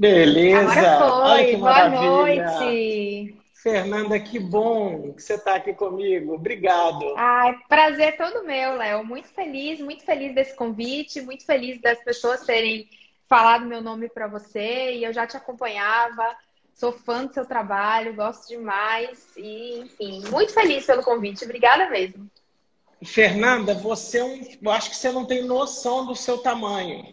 Beleza. Agora foi. Boa noite. Fernanda, que bom que você está aqui comigo. Obrigado. Ai, prazer todo meu, Léo. Muito feliz, muito feliz desse convite, muito feliz das pessoas terem falado meu nome para você e eu já te acompanhava. Sou fã do seu trabalho, gosto demais e, enfim, muito feliz pelo convite. Obrigada mesmo. Fernanda, você é um, eu acho que você não tem noção do seu tamanho.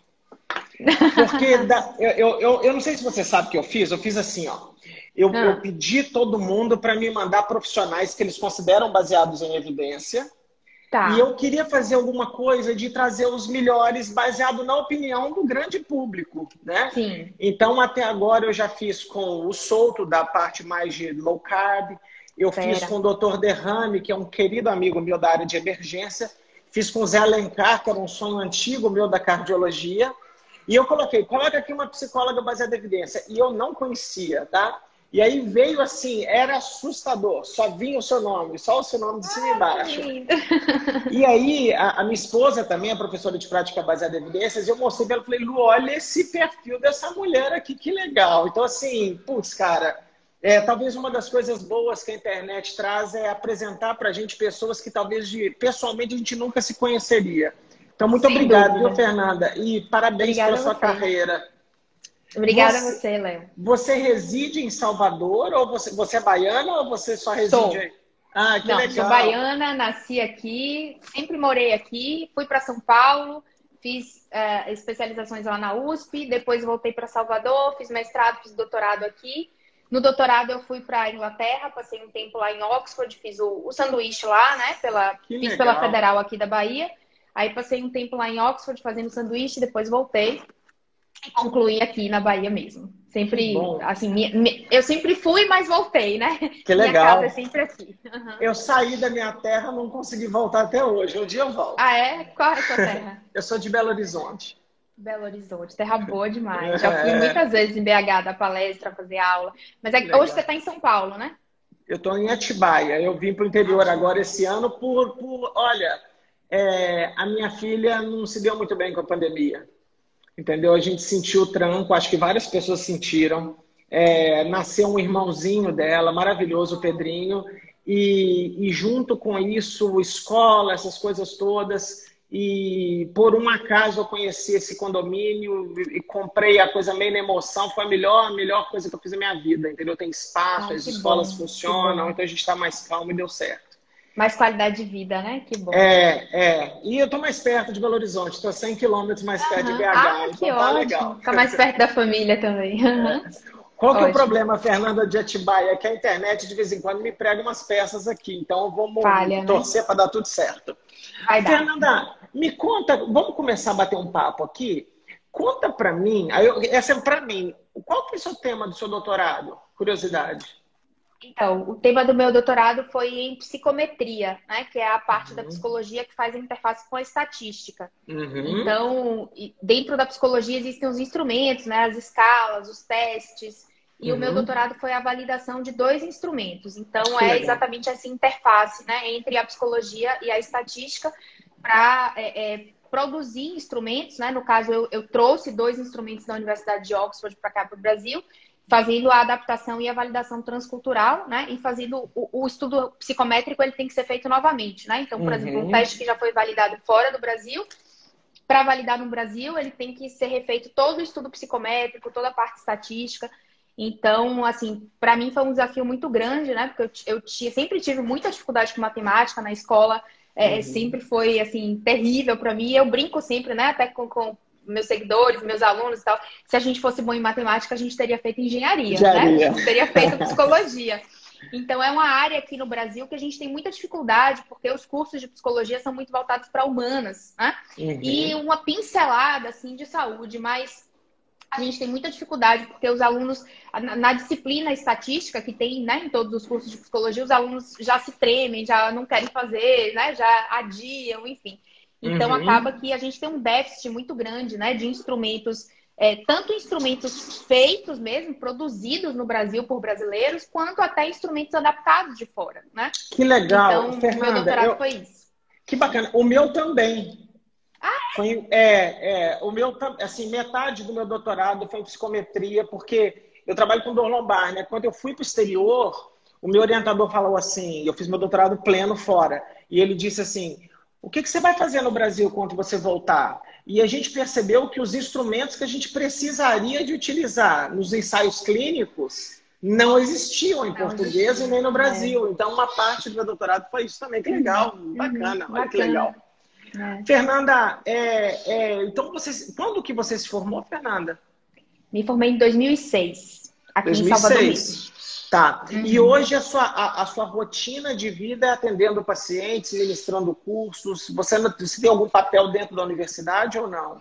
Porque da- eu, eu, eu, não sei se você sabe o que eu fiz. Eu fiz assim, ó. Eu, Ah. eu pedi todo mundo para me mandar profissionais que eles consideram baseados em evidência. Tá. E eu queria fazer alguma coisa de trazer os melhores baseado na opinião do grande público, né? Sim. Então, até agora, eu já fiz com o Souto, da parte mais de low carb. Eu Fera. fiz com o Dr. Derrame, que é um querido amigo meu da área de emergência. Fiz com o Zé Alencar, que era um sonho antigo meu da cardiologia. E eu coloquei, coloca aqui uma psicóloga baseada em evidência. E eu não conhecia, tá? E aí veio assim, era assustador. Só vinha o seu nome, só o seu nome de cima e embaixo. E aí, a, a minha esposa também é professora de prática baseada em evidências, e eu mostrei pra ela, falei, Lu, olha esse perfil dessa mulher aqui, que legal. Então, assim, putz, cara, é, talvez uma das coisas boas que a internet traz é apresentar pra gente pessoas que talvez de- pessoalmente a gente nunca se conheceria. Então, muito Sem obrigado, dúvida. viu, Fernanda? E parabéns Obrigada pela sua você. carreira. Obrigada Você- a você, Léo. Você reside em Salvador, ou você, você é baiana, ou você só reside Sou. aí? Ah, que Não, legal. sou baiana, nasci aqui, sempre morei aqui, fui para São Paulo, fiz eh, especializações lá na USP, depois voltei para Salvador, fiz mestrado, fiz doutorado aqui. No doutorado eu fui para Inglaterra, passei um tempo lá em Oxford, fiz o, o sanduíche lá, né? Pela, Que fiz legal. pela Federal aqui da Bahia. Aí passei um tempo lá em Oxford fazendo sanduíche, depois voltei e concluí aqui na Bahia mesmo. Sempre, bom. assim, minha- mi- eu sempre fui, mas voltei, né? Que Minha legal. casa é sempre aqui. Aham. Eu saí da minha terra, não consegui voltar até hoje. Um dia eu volto. Ah, é? Qual é a sua terra? Eu sou de Belo Horizonte. Belo Horizonte, terra boa demais. Já fui É. muitas vezes em BH dar palestra, fazer aula. Mas é hoje você está em São Paulo, né? Eu estou em Atibaia. Eu vim para o interior agora esse ano por, por olha, é, a minha filha não se deu muito bem com a pandemia. Entendeu? A gente sentiu o tranco, acho que várias pessoas sentiram. É, nasceu um irmãozinho dela, maravilhoso, o Pedrinho, e, e junto com isso, escola, essas coisas todas. E por um acaso eu conheci esse condomínio e, e comprei a coisa meio na emoção. Foi a melhor, a melhor coisa que eu fiz na minha vida, entendeu? Tem espaço, as escolas bom, funcionam, então a gente está mais calmo e deu certo. Mais qualidade de vida, né? Que bom. É, é. E eu estou mais perto de Belo Horizonte, estou 100 quilômetros mais perto de BH. Ah, então que tá ótimo. legal. Fica mais perto da família também. Aham. Qual que é o problema, Fernanda, de Atibaia? É que a internet de vez em quando me prega umas peças aqui. Então vamos Falha, né? torcer para dar tudo certo. Vai dar. Fernanda, me conta, vamos começar a bater um papo aqui? Conta para mim, eu- essa é para mim, qual que é o seu tema do seu doutorado? Curiosidade. Então, o tema do meu doutorado foi em psicometria, né? Que é a parte da Uhum. psicologia que faz a interface com a estatística. Uhum. Então, dentro da psicologia existem os instrumentos, né? As escalas, os testes. E o meu Uhum. doutorado foi a validação de dois instrumentos. Então, Que é legal. exatamente essa interface, né? Entre a psicologia e a estatística para produzir instrumentos, né? No caso, eu, eu trouxe dois instrumentos da Universidade de Oxford para cá para o Brasil, fazendo a adaptação e a validação transcultural, né? E fazendo o, o estudo psicométrico, ele tem que ser feito novamente, né? Então, por Uhum. exemplo, um teste que já foi validado fora do Brasil, para validar no Brasil, ele tem que ser refeito todo o estudo psicométrico, toda a parte estatística. Então, assim, para mim foi um desafio muito grande, né? Porque eu, eu ti- sempre tive muita dificuldade com matemática na escola, é, Uhum. sempre foi, assim, terrível para mim. Eu brinco sempre, né? Até com, com meus seguidores, meus alunos e tal. Se a gente fosse bom em matemática, a gente teria feito engenharia, Engenharia. né? Teria feito psicologia. Então, é uma área aqui no Brasil que a gente tem muita dificuldade, porque os cursos de psicologia são muito voltados para humanas, né? Uhum. E uma pincelada, assim, de saúde, mas a gente tem muita dificuldade, porque os alunos, na, na disciplina estatística que tem, né, em todos os cursos de psicologia, os alunos já se tremem, já não querem fazer, né, já adiam, enfim. Então, Uhum. acaba que a gente tem um déficit muito grande, né, de instrumentos é, tanto instrumentos feitos mesmo, produzidos no Brasil por brasileiros, quanto até instrumentos adaptados de fora, né? Que legal, Então, meu Fernanda. doutorado eu- foi isso. Que bacana. O meu também. Foi, é, é, o meu, assim, metade do meu doutorado foi em psicometria, porque eu trabalho com dor lombar, né? Quando eu fui para o exterior, o meu orientador falou assim, eu fiz meu doutorado pleno fora, e ele disse assim, o que, que você vai fazer no Brasil quando você voltar? E a gente percebeu que os instrumentos que a gente precisaria de utilizar nos ensaios clínicos não existiam em não português existia. e nem no Brasil. É. Então, uma parte do meu doutorado foi isso também. Que legal, uhum. bacana, olha bacana. que legal. É. Fernanda, é, é, então você, quando que você se formou, Fernanda? Me formei em 2006, aqui 2006. em Salvador. Tá. Uhum. E hoje a sua, a, a, sua rotina de vida é atendendo pacientes, ministrando cursos. Você, você tem algum papel dentro da universidade ou não?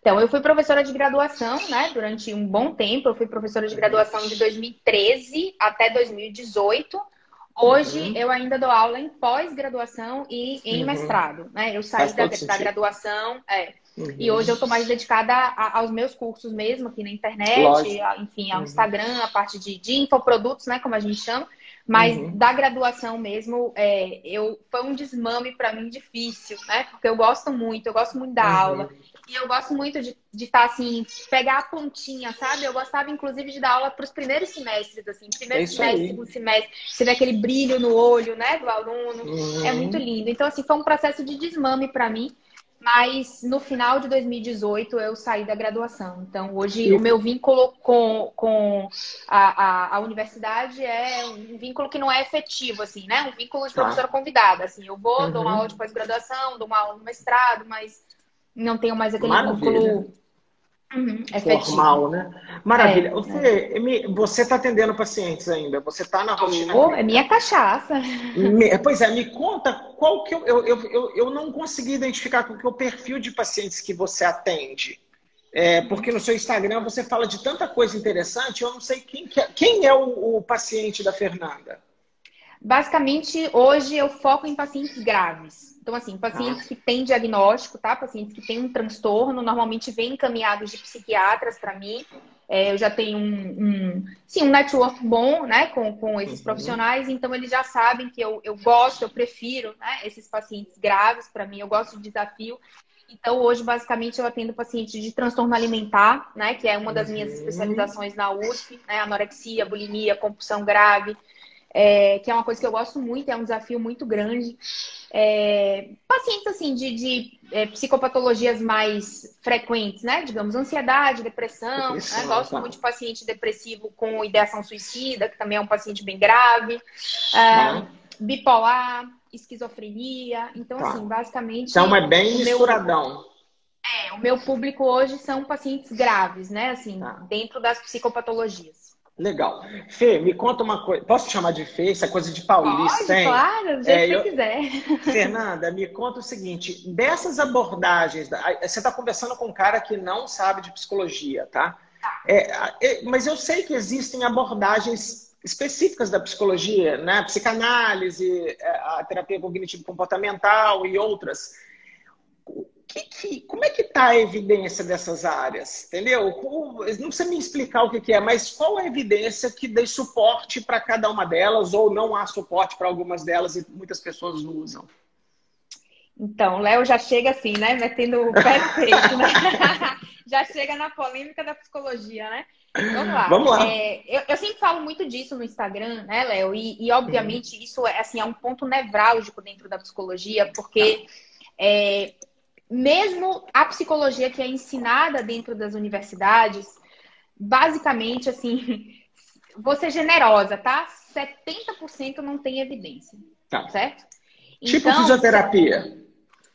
Então, eu fui professora de graduação, né? Durante um bom tempo. Eu fui professora de graduação de 2013 até 2018. Hoje uhum. eu ainda dou aula em pós-graduação e em uhum. mestrado, né? Eu saí da, da, graduação, é. Uhum. E hoje eu estou mais dedicada a, aos meus cursos mesmo, aqui na internet, enfim, ao uhum. Instagram, a parte de, de infoprodutos, né? Como a gente chama. Mas uhum. da graduação mesmo, é, eu, foi um desmame para mim difícil, né? Porque eu gosto muito, eu gosto muito da uhum. aula. E eu gosto muito de estar, tá, assim, pegar a pontinha, sabe? Eu gostava, inclusive, de dar aula para os primeiros semestres, assim. Primeiro é semestre, aí. segundo semestre. Você vê aquele brilho no olho, né, do aluno. Uhum. É muito lindo. Então, assim, foi um processo de desmame para mim. Mas no final de 2018 eu saí da graduação. Então, hoje o meu vínculo com, com a, a, a, universidade é um vínculo que não é efetivo, assim, né? Um vínculo de tá. professora ah. convidada. Assim, eu vou, uhum. dou uma aula de pós-graduação, dou uma aula no mestrado, mas não tenho mais aquele Maravilha. vínculo uhum, formal, né? Maravilha. É, você é. você está atendendo pacientes ainda? Você está na rotina? Oh, é minha cachaça. Me, pois é, me conta qual que eu, eu, eu, eu não consegui identificar qual que é o perfil de pacientes que você atende. É, porque no seu Instagram você fala de tanta coisa interessante, eu não sei quem, que é, quem é o, o paciente da Fernanda. Basicamente, hoje eu foco em pacientes graves. Então, assim, pacientes ah. que têm diagnóstico, tá? Pacientes que têm um transtorno, normalmente vêm encaminhados de psiquiatras para mim. É, eu já tenho um, um, sim, um network bom, né, com, com esses uhum. profissionais, então eles já sabem que eu, eu gosto, eu prefiro, né, esses pacientes graves para mim, eu gosto de desafio. Então, hoje, basicamente, eu atendo pacientes de transtorno alimentar, né, que é uma das minhas uhum. especializações na USP, né, anorexia, bulimia, compulsão grave, é, que é uma coisa que eu gosto muito, é um desafio muito grande. É, pacientes assim de, de é, psicopatologias mais frequentes, né? Digamos, ansiedade, depressão. depressão né? Gosto tá. muito de paciente depressivo com ideação suicida, que também é um paciente bem grave. É, bipolar, esquizofrenia. Então, tá. assim, basicamente. Então é bem misturadão. Meu... É, o meu público hoje são pacientes graves, né? Assim, tá. dentro das psicopatologias. Legal. Fê, me conta uma coisa. Posso te chamar de Fê? Essa coisa de paulista, Pode, hein? claro, do jeito é, que eu... você quiser. Fernanda, me conta o seguinte: dessas abordagens, você está conversando com um cara que não sabe de psicologia, tá? tá. É, é, mas eu sei que existem abordagens específicas da psicologia, né? Psicanálise, é, a terapia cognitivo-comportamental e outras que, que, como é que está a evidência dessas áreas? Entendeu? Não precisa me explicar o que, que é, mas qual a evidência que dê suporte para cada uma delas ou não há suporte para algumas delas e muitas pessoas usam? Então, Léo já chega assim, né? Metendo o pé no peito, né? já chega na polêmica da psicologia, né? Vamos lá. Vamos lá. É, eu, eu, sempre falo muito disso no Instagram, né, Léo? E, e, obviamente, uhum. isso é, assim, é um ponto nevrálgico dentro da psicologia, porque é, mesmo a psicologia que é ensinada dentro das universidades, basicamente, assim, vou ser generosa, tá? 70% não tem evidência. Tá. Certo? Tipo então, fisioterapia.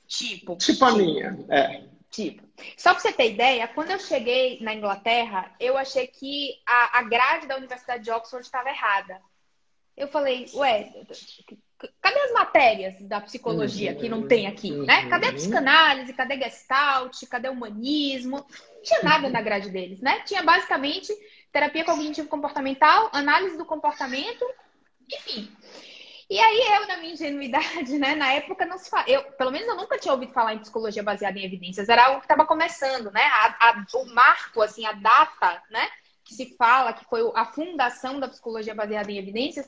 Tipo. Tipo a tipo, minha. É. Tipo. Só para você ter ideia, quando eu cheguei na Inglaterra, eu achei que a, a grade da Universidade de Oxford estava errada. Eu falei, ué, Cadê as matérias da psicologia que não tem aqui, né? Cadê a psicanálise, cadê Gestalt, cadê o humanismo? Não tinha nada na grade deles, né? Tinha basicamente terapia cognitivo-comportamental, análise do comportamento, enfim. E aí eu, na minha ingenuidade, né, na época não se fala, eu, pelo menos eu nunca tinha ouvido falar em psicologia baseada em evidências, era algo que estava começando, né? A, a, o marco, assim, a data, né? Que se fala que foi a fundação da psicologia baseada em evidências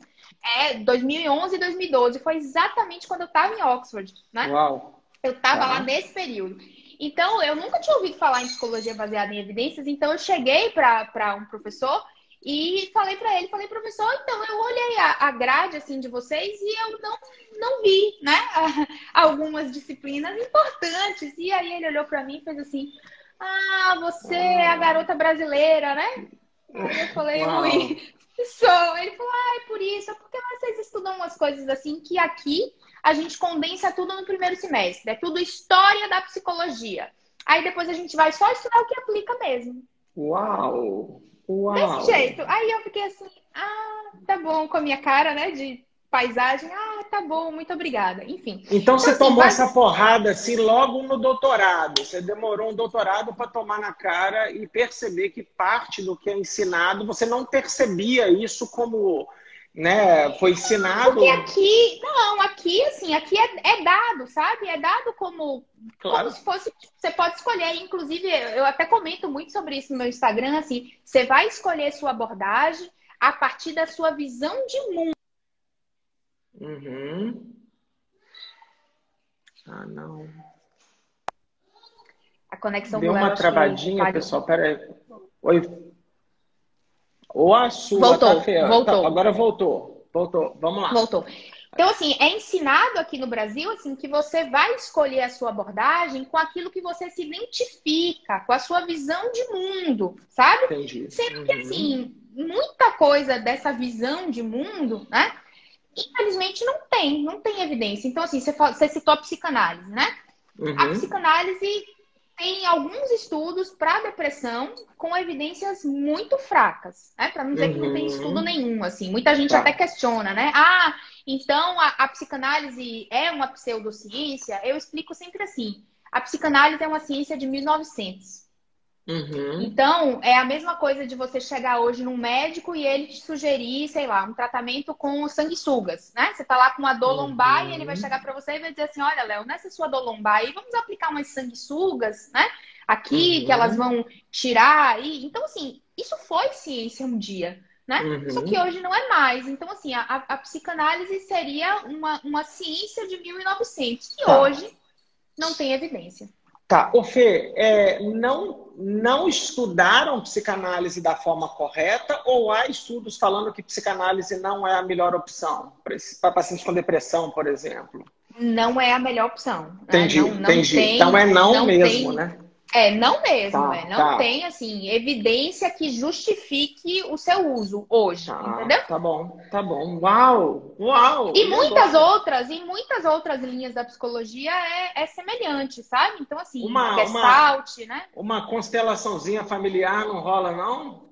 é 2011 e 2012. Foi exatamente quando eu estava em Oxford, né? Uau. Eu estava lá nesse período. Então, eu nunca tinha ouvido falar em psicologia baseada em evidências, então eu cheguei para um professor e falei para ele, falei, professor, então eu olhei a, a grade assim de vocês e eu não, não vi, né, algumas disciplinas importantes. E aí ele olhou para mim e fez assim: "Ah, você é a garota brasileira, né?" Aí eu falei: Uau. "Ui, sou". Ele falou: "Ah, é por isso, é porque vocês estudam umas coisas assim que aqui a gente condensa tudo no primeiro semestre, é tudo história da psicologia. Aí depois a gente vai só estudar o que aplica mesmo." Uau! Uau. Desse jeito. Aí eu fiquei assim, ah, tá bom, com a minha cara, né, de paisagem, ah, tá bom, muito obrigada. Enfim. Então, então você assim, tomou essa porrada assim logo no doutorado. Você demorou um doutorado para tomar na cara e perceber que parte do que é ensinado, você não percebia isso como né? Foi ensinado. Porque aqui, não, aqui, assim, aqui é, é dado, sabe? É dado como, claro. como se fosse. Você pode escolher, inclusive, eu até comento muito sobre isso no meu Instagram, assim, você vai escolher sua abordagem a partir da sua visão de mundo. Uhum. Ah, não. A conexão Deu uma travadinha, pessoal. Pera aí. Oi, ou a sua voltou, tá feia. Voltou. Tá, agora voltou. Voltou. Vamos lá. Voltou. Então, assim, é ensinado aqui no Brasil, assim, que você vai escolher a sua abordagem com aquilo que você se identifica, com a sua visão de mundo, sabe? Entendi. Sendo uhum. que, assim, muita coisa dessa visão de mundo, né? Infelizmente não tem, não tem evidência. Então, assim, você, você citou a psicanálise, né? Uhum. A psicanálise tem alguns estudos para depressão com evidências muito fracas, né? Para não dizer uhum. que não tem estudo uhum. nenhum, assim. Muita gente tá. até questiona, né? Ah, então a, a, psicanálise é uma pseudociência? Eu explico sempre assim. A psicanálise é uma ciência de 1900. Uhum. Então, é a mesma coisa de você chegar hoje num médico e ele te sugerir, sei lá, um tratamento com sanguessugas, né? Você tá lá com uma dor lombar uhum. e ele vai chegar para você e vai dizer assim: olha, Léo, nessa sua dor lombar aí, vamos aplicar umas sanguessugas, né? Aqui, uhum. que elas vão tirar. E... Então, assim, isso foi ciência um dia. Né? Uhum. Só que hoje não é mais. Então, assim, a, a psicanálise seria uma, uma ciência de 1900, que tá. hoje não tem evidência. Tá, o Fê, é, não, não estudaram psicanálise da forma correta ou há estudos falando que psicanálise não é a melhor opção para pacientes com depressão, por exemplo? Não é a melhor opção. Né? Entendi, não, não entendi. Tem, então é não, não mesmo, tem... né? É, não mesmo, tá, é. Não tá. tem, assim, evidência que justifique o seu uso hoje, tá, entendeu? Tá bom, tá bom. Uau! Uau! E muitas outras, e muitas outras linhas da psicologia é, é semelhante, sabe? Então, assim, uma, Gestalt, uma, né? Uma constelaçãozinha familiar não rola, não?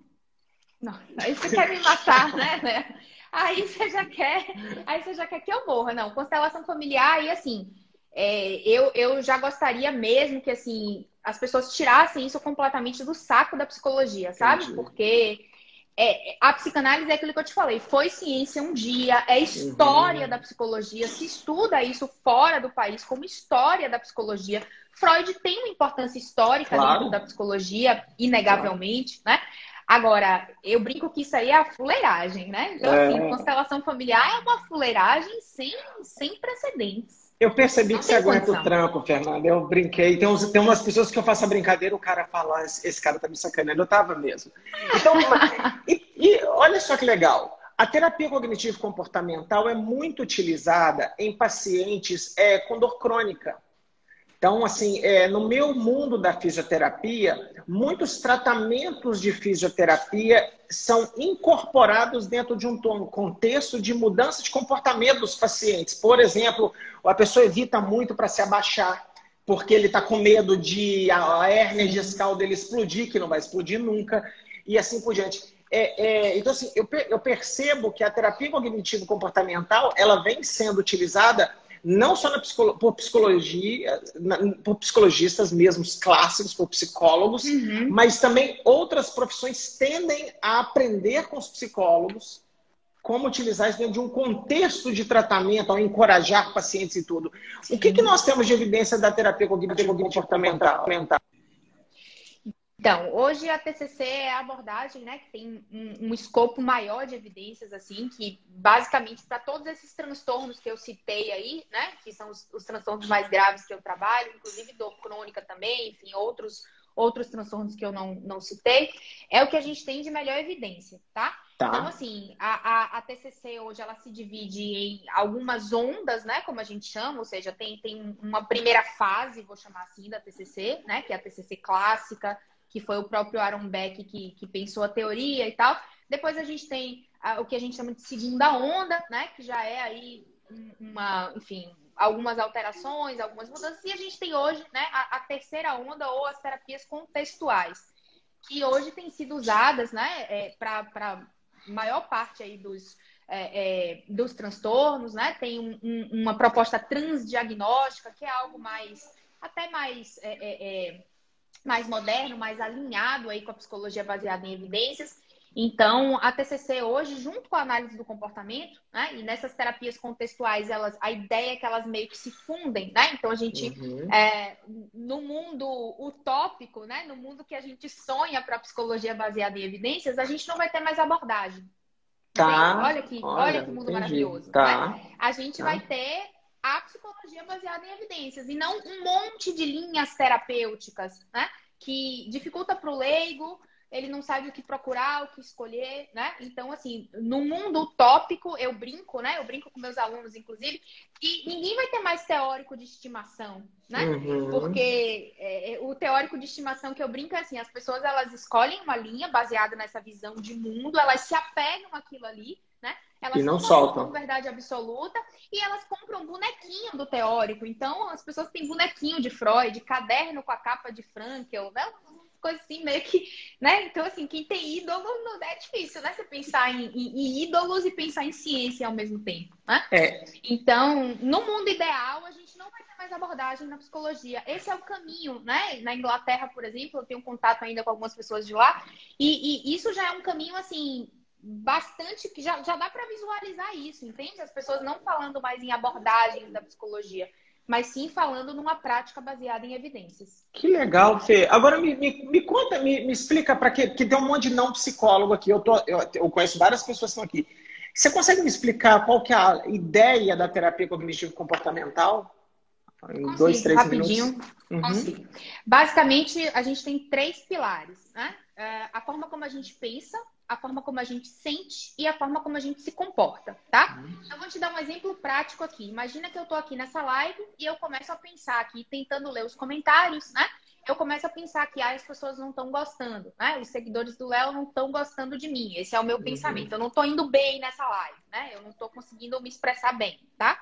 Não, aí você quer me matar, né? Aí você já quer, aí você já quer que eu morra. Não, constelação familiar, e assim, é, eu, eu já gostaria mesmo que, assim, as pessoas tirassem isso completamente do saco da psicologia, sabe? Entendi. Porque é, a psicanálise é aquilo que eu te falei, foi ciência um dia, é história uhum. da psicologia, se estuda isso fora do país como história da psicologia. Freud tem uma importância histórica claro. dentro da psicologia, inegavelmente, claro. né? Agora, eu brinco que isso aí é a fuleiragem, né? Então, é... assim, constelação familiar é uma fuleiragem sem, sem precedentes. Eu percebi que você aguenta o trampo, Fernanda. Eu brinquei. Tem, uns, tem umas pessoas que eu faço a brincadeira, o cara fala, esse cara tá me sacaneando. Eu tava mesmo. Então, e, e olha só que legal. A terapia cognitivo comportamental é muito utilizada em pacientes é, com dor crônica. Então, assim, é, no meu mundo da fisioterapia, muitos tratamentos de fisioterapia são incorporados dentro de um contexto de mudança de comportamento dos pacientes. Por exemplo, a pessoa evita muito para se abaixar, porque ele está com medo de a hérnia discal dele explodir, que não vai explodir nunca, e assim por diante. É, é, então, assim, eu, eu percebo que a terapia cognitivo-comportamental ela vem sendo utilizada não só psicolo por psicologia, na, por psicologistas mesmo clássicos, por psicólogos, uhum. mas também outras profissões tendem a aprender com os psicólogos como utilizar isso dentro de um contexto de tratamento, ao encorajar pacientes e tudo. Sim. O que, que nós temos de evidência da terapia cognitivo comportamental? Então, hoje a TCC é a abordagem, né, que tem um, um escopo maior de evidências, assim, que basicamente para todos esses transtornos que eu citei aí, né, que são os, os, transtornos mais graves que eu trabalho, inclusive dor crônica também, enfim, outros, outros transtornos que eu não, não citei, é o que a gente tem de melhor evidência, tá? tá. Então, assim, a, a, a, TCC hoje ela se divide em algumas ondas, né, como a gente chama, ou seja, tem, tem uma primeira fase, vou chamar assim, da TCC, né, que é a TCC clássica, que foi o próprio Aaron Beck que, que pensou a teoria e tal. Depois a gente tem a, o que a gente chama de segunda onda, né? Que já é aí uma, enfim, algumas alterações, algumas mudanças. E a gente tem hoje, né, a, a terceira onda ou as terapias contextuais, que hoje têm sido usadas, né, é, para maior parte aí dos, é, é, dos transtornos, né? Tem um, um, uma proposta transdiagnóstica, que é algo mais, até mais é, é, é mais moderno, mais alinhado aí com a psicologia baseada em evidências. Então, a TCC hoje, junto com a análise do comportamento, né, e nessas terapias contextuais, elas, a ideia é que elas meio que se fundem, né? Então, a gente, uhum. é, no mundo utópico, né, no mundo que a gente sonha para a psicologia baseada em evidências, a gente não vai ter mais abordagem. Tá. Olha que, olha, olha que mundo entendi. maravilhoso. Tá. Né? A gente tá. vai ter a psicologia baseada em evidências e não um monte de linhas terapêuticas, né? Que dificulta para o leigo, ele não sabe o que procurar, o que escolher, né? Então, assim, no mundo utópico, eu brinco, né? Eu brinco com meus alunos, inclusive, e ninguém vai ter mais teórico de estimação, né? Uhum. Porque é, é, o teórico de estimação que eu brinco é assim, as pessoas, elas escolhem uma linha baseada nessa visão de mundo, elas se apegam àquilo ali? Elas e não soltam. verdade absoluta e elas compram um bonequinho do teórico. Então, as pessoas têm bonequinho de Freud, caderno com a capa de Frankel, né? Coisa assim, meio que, né? Então, assim, quem tem ídolo não é difícil, né? Você pensar em, em, em ídolos e pensar em ciência ao mesmo tempo, né? É. Então, no mundo ideal, a gente não vai ter mais abordagem na psicologia. Esse é o caminho, né? Na Inglaterra, por exemplo, eu tenho contato ainda com algumas pessoas de lá, e, e isso já é um caminho, assim, bastante que já, já dá para visualizar isso, entende? As pessoas não falando mais em abordagens da psicologia, mas sim falando numa prática baseada em evidências. Que legal, Fê. Agora me, me, me conta, me, me explica para que que tem um monte de não psicólogo aqui. Eu, tô, eu, eu conheço várias pessoas que estão aqui. Você consegue me explicar qual que é a ideia da terapia cognitivo comportamental? Em Consigo, dois, três rapidinho. minutos. Uhum. Basicamente, a gente tem três pilares, né? É, a forma como a gente pensa, a forma como a gente sente e a forma como a gente se comporta, tá? Uhum. Eu vou te dar um exemplo prático aqui. Imagina que eu tô aqui nessa live e eu começo a pensar aqui, tentando ler os comentários, né? Eu começo a pensar que ah, as pessoas não estão gostando, né? Os seguidores do Léo não estão gostando de mim. Esse é o meu uhum. pensamento. Eu não tô indo bem nessa live, né? Eu não tô conseguindo me expressar bem, tá?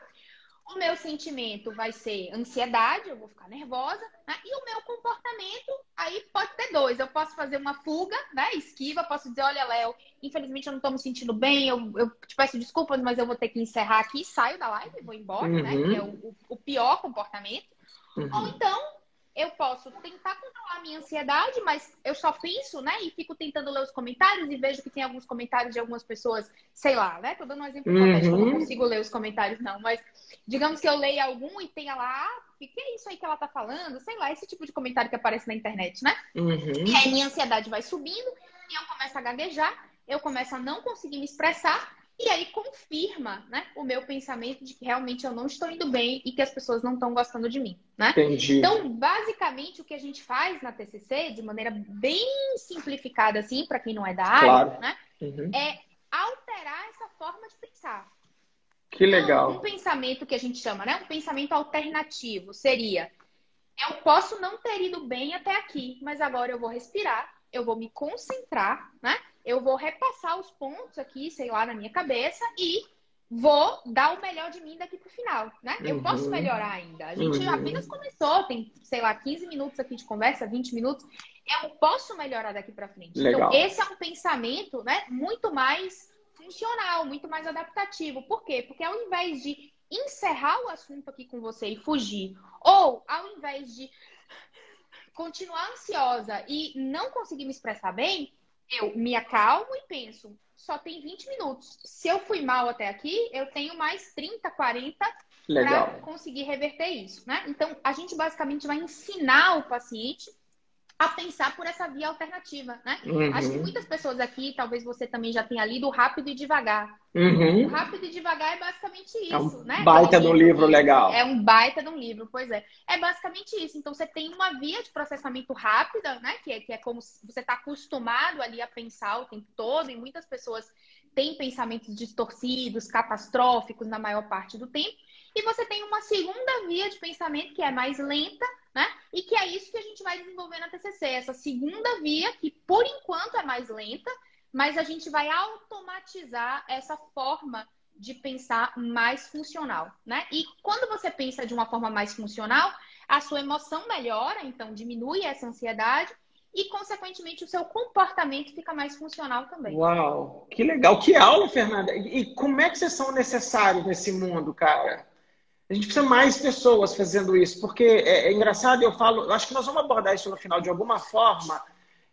O meu sentimento vai ser ansiedade, eu vou ficar nervosa, né? E o meu comportamento, aí pode ter dois. Eu posso fazer uma fuga, né? Esquiva, posso dizer, olha, Léo, infelizmente eu não estou me sentindo bem, eu, eu te peço desculpas, mas eu vou ter que encerrar aqui, saio da live, vou embora, uhum. né? Que é o, o pior comportamento. Uhum. Ou então, eu posso tentar controlar a minha ansiedade, mas eu só penso, né? E fico tentando ler os comentários e vejo que tem alguns comentários de algumas pessoas, sei lá, né? Tô dando um exemplo uhum. eu não consigo ler os comentários, não, mas digamos que eu leia algum e tenha lá, ah, o que é isso aí que ela tá falando? Sei lá, esse tipo de comentário que aparece na internet, né? Uhum. E aí minha ansiedade vai subindo e eu começo a gaguejar, eu começo a não conseguir me expressar e aí confirma, né, o meu pensamento de que realmente eu não estou indo bem e que as pessoas não estão gostando de mim, né? Entendi. Então, basicamente, o que a gente faz na TCC, de maneira bem simplificada, assim, para quem não é da área, claro. né, uhum. é alterar essa forma de pensar. Que legal. Então, um pensamento que a gente chama, né, um pensamento alternativo seria: eu posso não ter ido bem até aqui, mas agora eu vou respirar, eu vou me concentrar, né? eu vou repassar os pontos aqui, sei lá, na minha cabeça e vou dar o melhor de mim daqui pro final, né? Eu uhum. posso melhorar ainda. A gente uhum. apenas começou, tem, sei lá, 15 minutos aqui de conversa, 20 minutos. Eu posso melhorar daqui para frente. Então, Legal. Então, esse é um pensamento, né, muito mais funcional, muito mais adaptativo. Por quê? Porque ao invés de encerrar o assunto aqui com você e fugir, ou ao invés de continuar ansiosa e não conseguir me expressar bem, eu me acalmo e penso, só tem 20 minutos. Se eu fui mal até aqui, eu tenho mais 30, 40 para conseguir reverter isso, né? Então, a gente basicamente vai ensinar o paciente a pensar por essa via alternativa, né? Uhum. Acho que muitas pessoas aqui, talvez você também já tenha lido Rápido e Devagar. Uhum. O Rápido e Devagar é basicamente isso, é um né? Baita de um livro legal. É um baita de um livro, pois é. É basicamente isso. Então você tem uma via de processamento rápida, né? Que é, que é como você está acostumado ali a pensar o tempo todo, e muitas pessoas têm pensamentos distorcidos, catastróficos na maior parte do tempo. E você tem uma segunda via de pensamento que é mais lenta, né? E que é isso que a gente vai desenvolver na TCC, essa segunda via que por enquanto é mais lenta, mas a gente vai automatizar essa forma de pensar mais funcional, né? E quando você pensa de uma forma mais funcional, a sua emoção melhora, então diminui essa ansiedade e, consequentemente, o seu comportamento fica mais funcional também. Uau, que legal! Que aula, Fernanda! E como é que vocês são necessários nesse mundo, cara? A gente precisa mais pessoas fazendo isso, porque é, é engraçado, eu falo, eu acho que nós vamos abordar isso no final de alguma forma.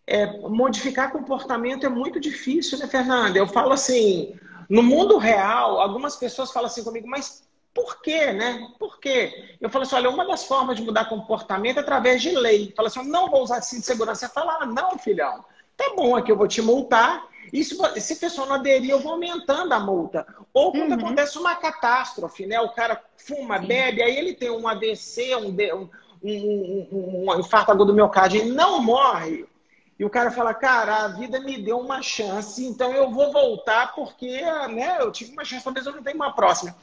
É, modificar comportamento é muito difícil, né, Fernanda? Eu falo assim, no mundo real, algumas pessoas falam assim comigo, mas por quê, né? Por quê? Eu falo assim, olha, uma das formas de mudar comportamento é através de lei. Fala assim, não vou usar cinto de segurança. Você fala, ah, não, filhão, tá bom aqui, eu vou te multar, e se, se a pessoa não aderir, eu vou aumentando a multa. Ou quando uhum. acontece uma catástrofe, né? O cara fuma, Sim. bebe, aí ele tem um AVC, um, um, um, um infarto agudo do miocárdio e não morre. E o cara fala, cara, a vida me deu uma chance, então eu vou voltar porque né, eu tive uma chance, talvez eu não tenha uma próxima.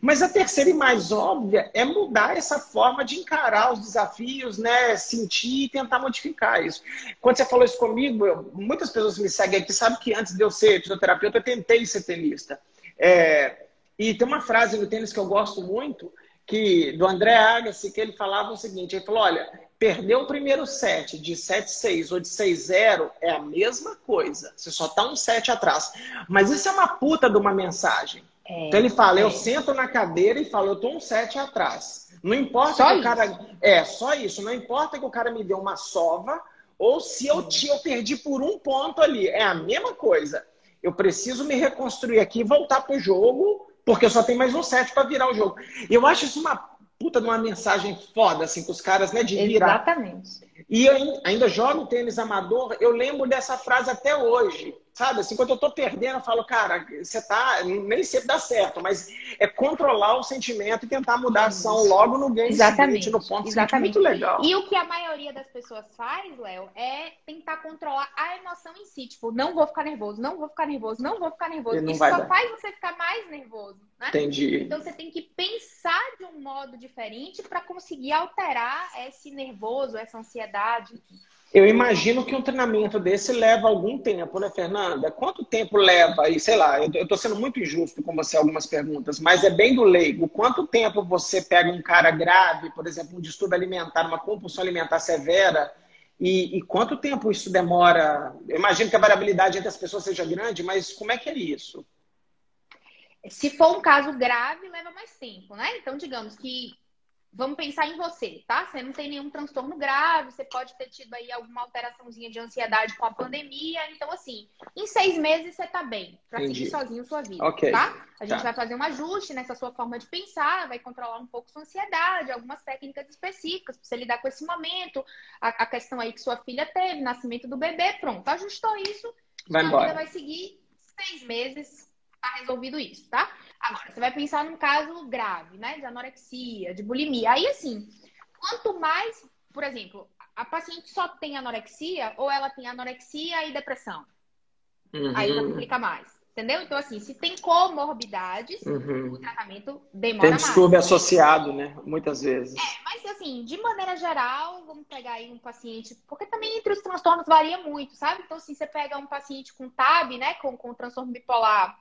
Mas a terceira e mais óbvia é mudar essa forma de encarar os desafios, né? Sentir e tentar modificar isso. Quando você falou isso comigo, eu, muitas pessoas me seguem aqui, sabem que antes de eu ser fisioterapeuta, eu tentei ser tenista. É, e tem uma frase no tênis que eu gosto muito, que do André Agassi, que ele falava o seguinte: ele falou, olha, perder o primeiro set de 7-6 ou de 6-0 é a mesma coisa. Você só está um set atrás. Mas isso é uma puta de uma mensagem. É, então ele fala, é. eu sento na cadeira e falo, eu tô um sete atrás. Não importa só que isso? o cara. É, só isso. Não importa que o cara me dê uma sova ou se eu, te, eu perdi por um ponto ali. É a mesma coisa. Eu preciso me reconstruir aqui e voltar pro jogo, porque eu só tenho mais um set para virar o jogo. Eu acho isso uma puta de uma mensagem foda, assim, com os caras, né, de virar. Exatamente. E eu ainda jogo tênis amador, eu lembro dessa frase até hoje. Sabe, assim, quando eu tô perdendo, eu falo, cara, você tá. Nem sempre dá certo, mas é controlar o sentimento e tentar mudar a ação logo no game Exatamente. seguinte, no ponto Exatamente. muito legal. E o que a maioria das pessoas faz, Léo, é tentar controlar a emoção em si. Tipo, não vou ficar nervoso, não vou ficar nervoso, não vou ficar nervoso. Isso só dar. faz você ficar mais nervoso. Né? Entendi. Então você tem que pensar de um modo diferente para conseguir alterar esse nervoso, essa ansiedade. Eu imagino que um treinamento desse leva algum tempo, né, Fernanda? Quanto tempo leva? E sei lá, eu estou sendo muito injusto com você algumas perguntas, mas é bem do leigo. Quanto tempo você pega um cara grave, por exemplo, um distúrbio alimentar, uma compulsão alimentar severa, e, e quanto tempo isso demora? Eu imagino que a variabilidade entre as pessoas seja grande, mas como é que é isso? Se for um caso grave, leva mais tempo, né? Então, digamos que vamos pensar em você, tá? Você não tem nenhum transtorno grave, você pode ter tido aí alguma alteraçãozinha de ansiedade com a pandemia. Então, assim, em seis meses você tá bem para seguir sozinho sua vida, okay. tá? A gente tá. vai fazer um ajuste nessa sua forma de pensar, vai controlar um pouco sua ansiedade, algumas técnicas específicas para você lidar com esse momento, a, a, questão aí que sua filha teve, nascimento do bebê, pronto, ajustou isso, vai embora. vida vai seguir seis meses, tá resolvido isso, tá? Agora, você vai pensar num caso grave, né? De anorexia, de bulimia. Aí, assim, quanto mais, por exemplo, a paciente só tem anorexia ou ela tem anorexia e depressão. Uhum. Aí já complica mais. Entendeu? Então, assim, se tem comorbidades, uhum. o tratamento demora mais. Tem distúrbio associado, né? Muitas vezes. É, mas assim, de maneira geral, vamos pegar aí um paciente, porque também entre os transtornos varia muito, sabe? Então, assim, você pega um paciente com TAB, né? Com, com transtorno bipolar,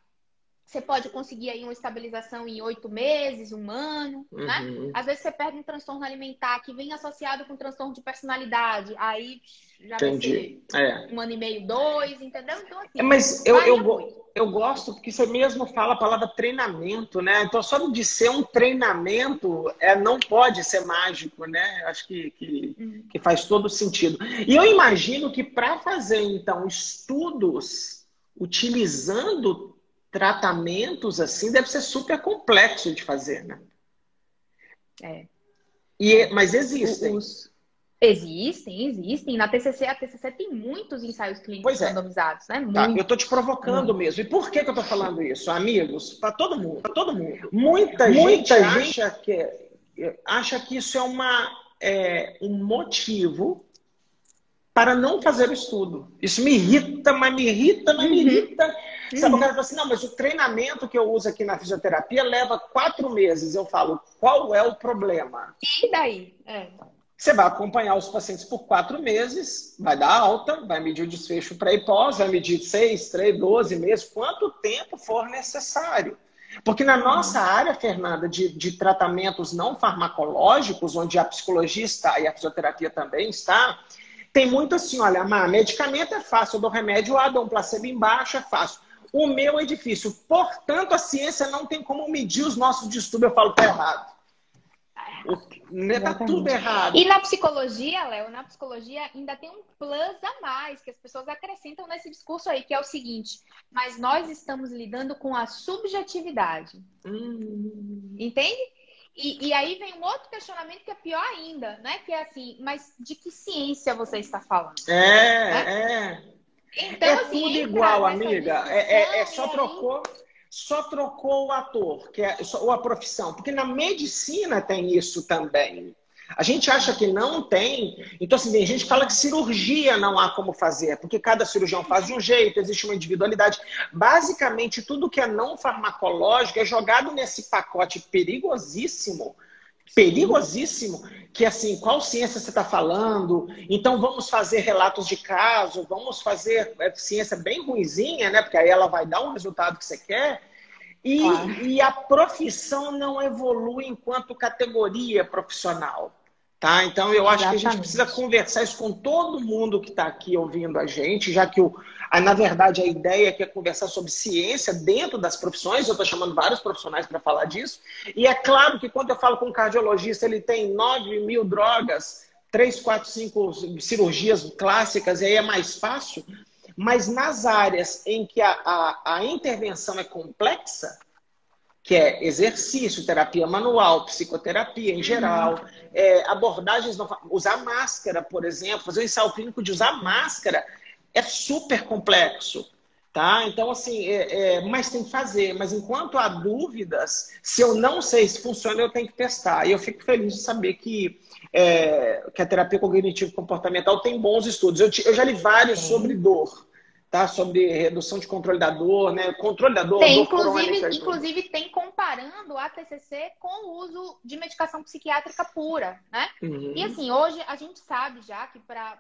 você pode conseguir aí uma estabilização em oito meses, um ano, né? uhum. né? Às vezes você perde um transtorno alimentar que vem associado com transtorno de personalidade, aí já Entendi. vai ser é. um ano e meio, dois, entendeu? Então, assim, é, mas eu, eu, eu gosto porque você mesmo fala a palavra treinamento, né? Então, só de ser um treinamento, é, não pode ser mágico, né? Acho que, que, uhum. que faz todo sentido. E eu imagino que para fazer, então, estudos utilizando tratamentos assim deve ser super complexo de fazer, né? É. E, mas existem. Os, Existem, existem. Na TCC, a TCC tem muitos ensaios clínicos é. randomizados, né? Tá, eu tô te provocando hum. mesmo. E por que, que eu tô falando isso, amigos? Para todo mundo, para todo mundo. Muita, Muita gente, acha que acha que isso é uma é, um motivo para não fazer o estudo. Isso me irrita, mas me irrita, mas me uhum. irrita. Sabe, uhum. o cara fala assim, não, mas o treinamento que eu uso aqui na fisioterapia leva quatro meses. Eu falo, qual é o problema? E daí? É. Você vai acompanhar os pacientes por quatro meses, vai dar alta, vai medir o desfecho pré e pós, vai medir seis, três, doze meses, quanto tempo for necessário. Porque na nossa área, Fernanda, de, de tratamentos não farmacológicos, onde a psicologia está e a fisioterapia também está, tem muito assim, olha, medicamento é fácil, eu dou remédio A, dou um placebo embaixo, é fácil. O meu é difícil. Portanto, a ciência não tem como medir os nossos distúrbios. Eu falo, tá errado. Está tudo errado. E na psicologia, Léo, na psicologia ainda tem um plus a mais que as pessoas acrescentam nesse discurso aí, que é o seguinte: mas nós estamos lidando com a subjetividade. Hum. Entende? E, e, aí vem um outro questionamento que é pior ainda, né? Que é assim, mas de que ciência você está falando? É, né? é. Então, é assim, tudo igual, amiga. É, é, é, só trocou só trocou o ator, que é ou a profissão, porque na medicina tem isso também. A gente acha que não tem, então assim, tem gente que fala que cirurgia não há como fazer, porque cada cirurgião faz de um jeito, existe uma individualidade. Basicamente, tudo que é não farmacológico é jogado nesse pacote perigosíssimo perigosíssimo, que assim, qual ciência você está falando? Então vamos fazer relatos de caso, vamos fazer é, ciência bem ruizinha, né? Porque aí ela vai dar um resultado que você quer. E, e a profissão não evolui enquanto categoria profissional. Tá? Então, eu acho Exatamente. que a gente precisa conversar isso com todo mundo que está aqui ouvindo a gente, já que, o, na verdade, a ideia é, é conversar sobre ciência dentro das profissões. Eu estou chamando vários profissionais para falar disso. E é claro que quando eu falo com um cardiologista, ele tem 9 mil drogas, 3, 4, 5 cirurgias clássicas, e aí é mais fácil. Mas nas áreas em que a, a, a intervenção é complexa, que é exercício, terapia manual, psicoterapia em geral, uhum. é, abordagens, não, usar máscara, por exemplo, fazer um ensaio clínico de usar máscara é super complexo. Tá? Então, assim, é, é, mas tem que fazer. Mas enquanto há dúvidas, se eu não sei se funciona, eu tenho que testar. E eu fico feliz de saber que, é, que a terapia cognitivo comportamental tem bons estudos. Eu, eu já li vários sobre dor tá? Sobre redução de controle da dor, né? Controle da dor. Tem, dor inclusive, inclusive tem comparando a TCC com o uso de medicação psiquiátrica pura, né? Uhum. E assim, hoje a gente sabe já que para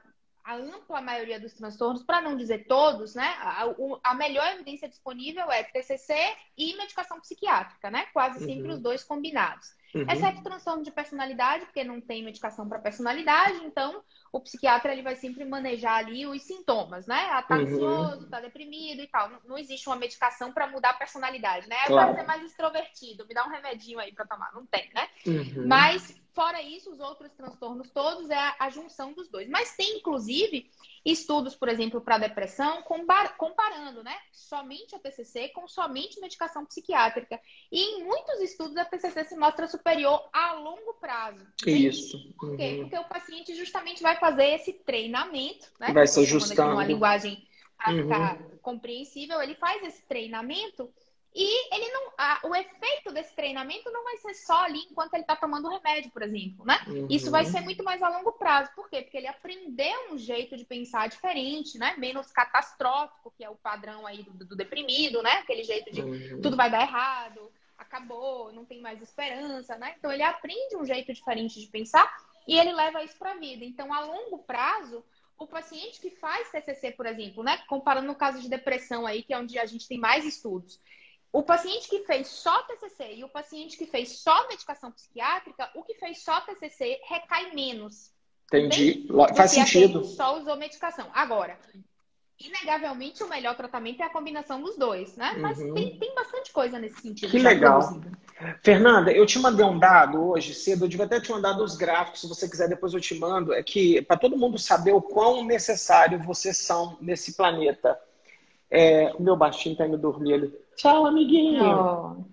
a ampla maioria dos transtornos, para não dizer todos, né? A, a, melhor evidência disponível é TCC e medicação psiquiátrica, né? Quase sempre uhum. os dois combinados. Uhum. Exceto transtorno de personalidade, porque não tem medicação para personalidade, então o psiquiatra ele vai sempre manejar ali os sintomas, né? Ah, tá uhum. ansioso, tá deprimido e tal. Não, não existe uma medicação para mudar a personalidade, né? Claro. Vai ser mais extrovertido, me dá um remedinho aí para tomar. Não tem, né? Uhum. Mas Fora isso, os outros transtornos todos é a, a junção dos dois. Mas tem, inclusive, estudos, por exemplo, para depressão, comparando, né? Somente a TCC com somente medicação psiquiátrica. E em muitos estudos a TCC se mostra superior a longo prazo. Isso. Por quê? Uhum. Porque o paciente justamente vai fazer esse treinamento, né? Vai se ajustando. Uma linguagem para uhum. ficar compreensível, ele faz esse treinamento e ele não, a, o efeito desse treinamento não vai ser só ali enquanto ele está tomando o remédio, por exemplo, né? Uhum. Isso vai ser muito mais a longo prazo. Por quê? Porque ele aprendeu um jeito de pensar diferente, né? Menos catastrófico, que é o padrão aí do, do deprimido, né? Aquele jeito de uhum. tudo vai dar errado, acabou, não tem mais esperança, né? Então ele aprende um jeito diferente de pensar e ele leva isso para a vida. Então, a longo prazo, o paciente que faz TCC, por exemplo, né? Comparando no caso de depressão aí, que é onde a gente tem mais estudos o paciente que fez só TCC e o paciente que fez só medicação psiquiátrica, o que fez só TCC recai menos. Entendi. Faz sentido. Só usou medicação. Agora, inegavelmente o melhor tratamento é a combinação dos dois, né? Mas uhum. tem, tem bastante coisa nesse sentido. Que legal. Fernanda, eu te mandei um dado hoje cedo, eu devia até te mandar os gráficos, se você quiser depois eu te mando, é que para todo mundo saber o quão necessário vocês são nesse planeta. É, o meu baixinho tá indo dormir ali. Tchau, amiguinho. Oh.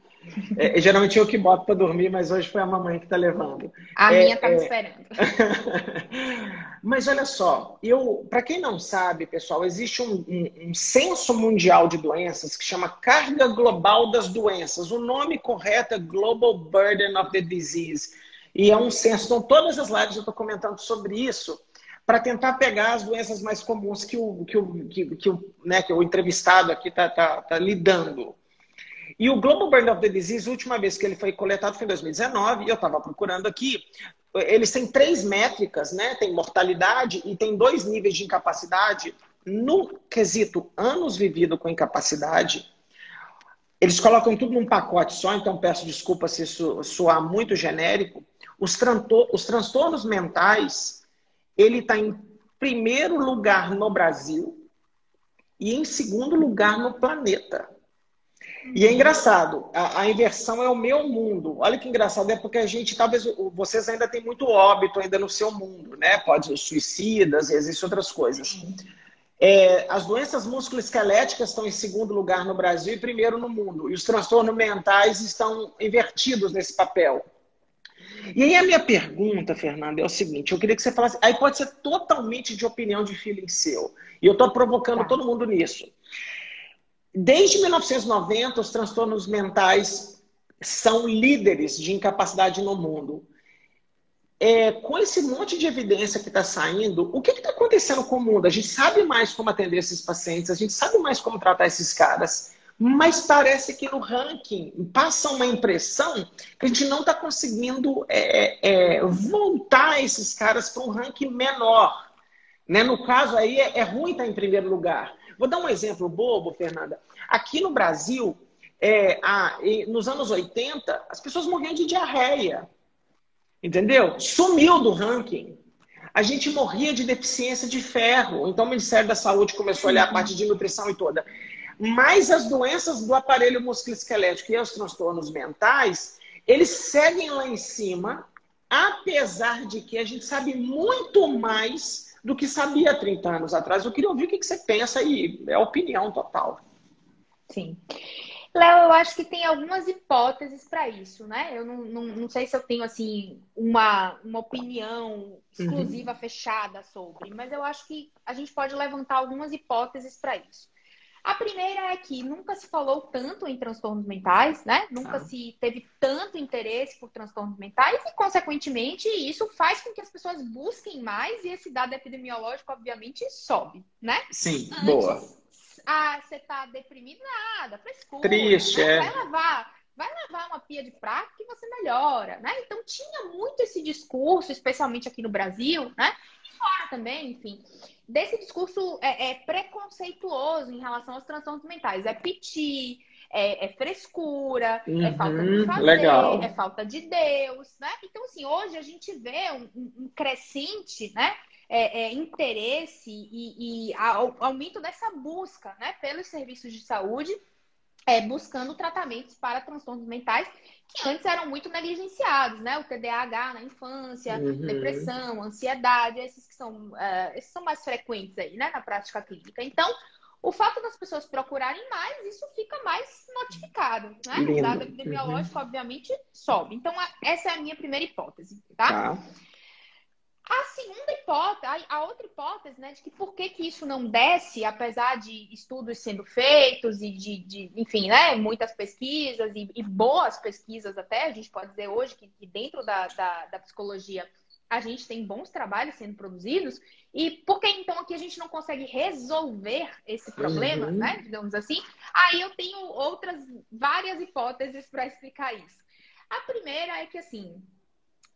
É, geralmente eu que boto para dormir, mas hoje foi a mamãe que está levando. A é, minha está me é. esperando. mas olha só, eu, para quem não sabe, pessoal, existe um, um, um censo mundial de doenças que chama Carga Global das Doenças. O nome correto é Global Burden of the Disease. E é um censo. Então, todas as lives eu estou comentando sobre isso para tentar pegar as doenças mais comuns que o, que o, que, que o, né, que o entrevistado aqui está tá, tá lidando. E o Global Burden of the Disease, última vez que ele foi coletado foi em 2019, e eu estava procurando aqui. Eles têm três métricas, né? Tem mortalidade e tem dois níveis de incapacidade. No quesito anos vivido com incapacidade, eles colocam tudo num pacote só, então peço desculpa se isso soar muito genérico. Os, os transtornos mentais, ele está em primeiro lugar no Brasil e em segundo lugar no planeta. E é engraçado, a, a, inversão é o meu mundo. Olha que engraçado, é porque a gente, talvez, vocês ainda têm muito óbito ainda no seu mundo, né? Pode ser suicidas, existem outras coisas. É, as doenças musculoesqueléticas estão em segundo lugar no Brasil e primeiro no mundo. E os transtornos mentais estão invertidos nesse papel. E aí a minha pergunta, Fernanda, é o seguinte: eu queria que você falasse. Aí pode ser totalmente de opinião de feeling seu. E eu estou provocando tá. todo mundo nisso. Desde 1990, os transtornos mentais são líderes de incapacidade no mundo. É, com esse monte de evidência que está saindo, o que está acontecendo com o mundo? A gente sabe mais como atender esses pacientes, a gente sabe mais como tratar esses caras, mas parece que no ranking passa uma impressão que a gente não está conseguindo é, é, voltar esses caras para um ranking menor. Né? No caso aí, é, é ruim estar tá em primeiro lugar. Vou dar um exemplo bobo, Fernanda. Aqui no Brasil, é, a, nos anos 80, as pessoas morriam de diarreia. Entendeu? Sumiu do ranking. A gente morria de deficiência de ferro. Então o Ministério da Saúde começou a olhar a parte de nutrição e toda. Mas as doenças do aparelho musculoesquelético e os transtornos mentais, eles seguem lá em cima, apesar de que a gente sabe muito mais do que sabia 30 anos atrás. Eu queria ouvir o que você pensa e é opinião total. Sim. Léo, eu acho que tem algumas hipóteses para isso, né? Eu não, não, não, sei se eu tenho, assim, uma, uma opinião exclusiva, uhum. fechada sobre, mas eu acho que a gente pode levantar algumas hipóteses para isso. A primeira é que nunca se falou tanto em transtornos mentais, né? Nunca ah. se teve tanto interesse por transtornos mentais e, consequentemente, isso faz com que as pessoas busquem mais e esse dado epidemiológico, obviamente, sobe, né? Sim, Antes, boa. Ah, você tá deprimido? Nada, frescura. Triste, né? é. Vai lavar, vai lavar uma pia de prato que você melhora, né? Então tinha muito esse discurso, especialmente aqui no Brasil, né? Fora também, enfim, desse discurso é, é preconceituoso em relação aos transtornos mentais. É piti, é, é frescura, é uhum, é falta de fazer, legal. é falta de Deus, né? Então, assim, hoje a gente vê um, um crescente, né? É, é, interesse e, e aumento dessa busca né, pelos serviços de saúde é, buscando tratamentos para transtornos mentais que antes eram muito negligenciados, né? O TDAH na infância, uhum. depressão, ansiedade, esses que são, uh, esses são mais frequentes aí, né, na prática clínica. Então, o fato das pessoas procurarem mais, isso fica mais notificado, né? Lindo. O dado epidemiológico, uhum. obviamente, sobe. Então, essa é a minha primeira hipótese, tá? tá. A segunda hipótese, a outra hipótese, né, de que por que, que isso não desce, apesar de estudos sendo feitos e de, de enfim, né, muitas pesquisas e, e, boas pesquisas até, a gente pode dizer hoje que, que dentro da, da, da, psicologia a gente tem bons trabalhos sendo produzidos, e por que então aqui a gente não consegue resolver esse problema, uhum. né, digamos assim? Aí eu tenho outras, várias hipóteses para explicar isso. A primeira é que, assim,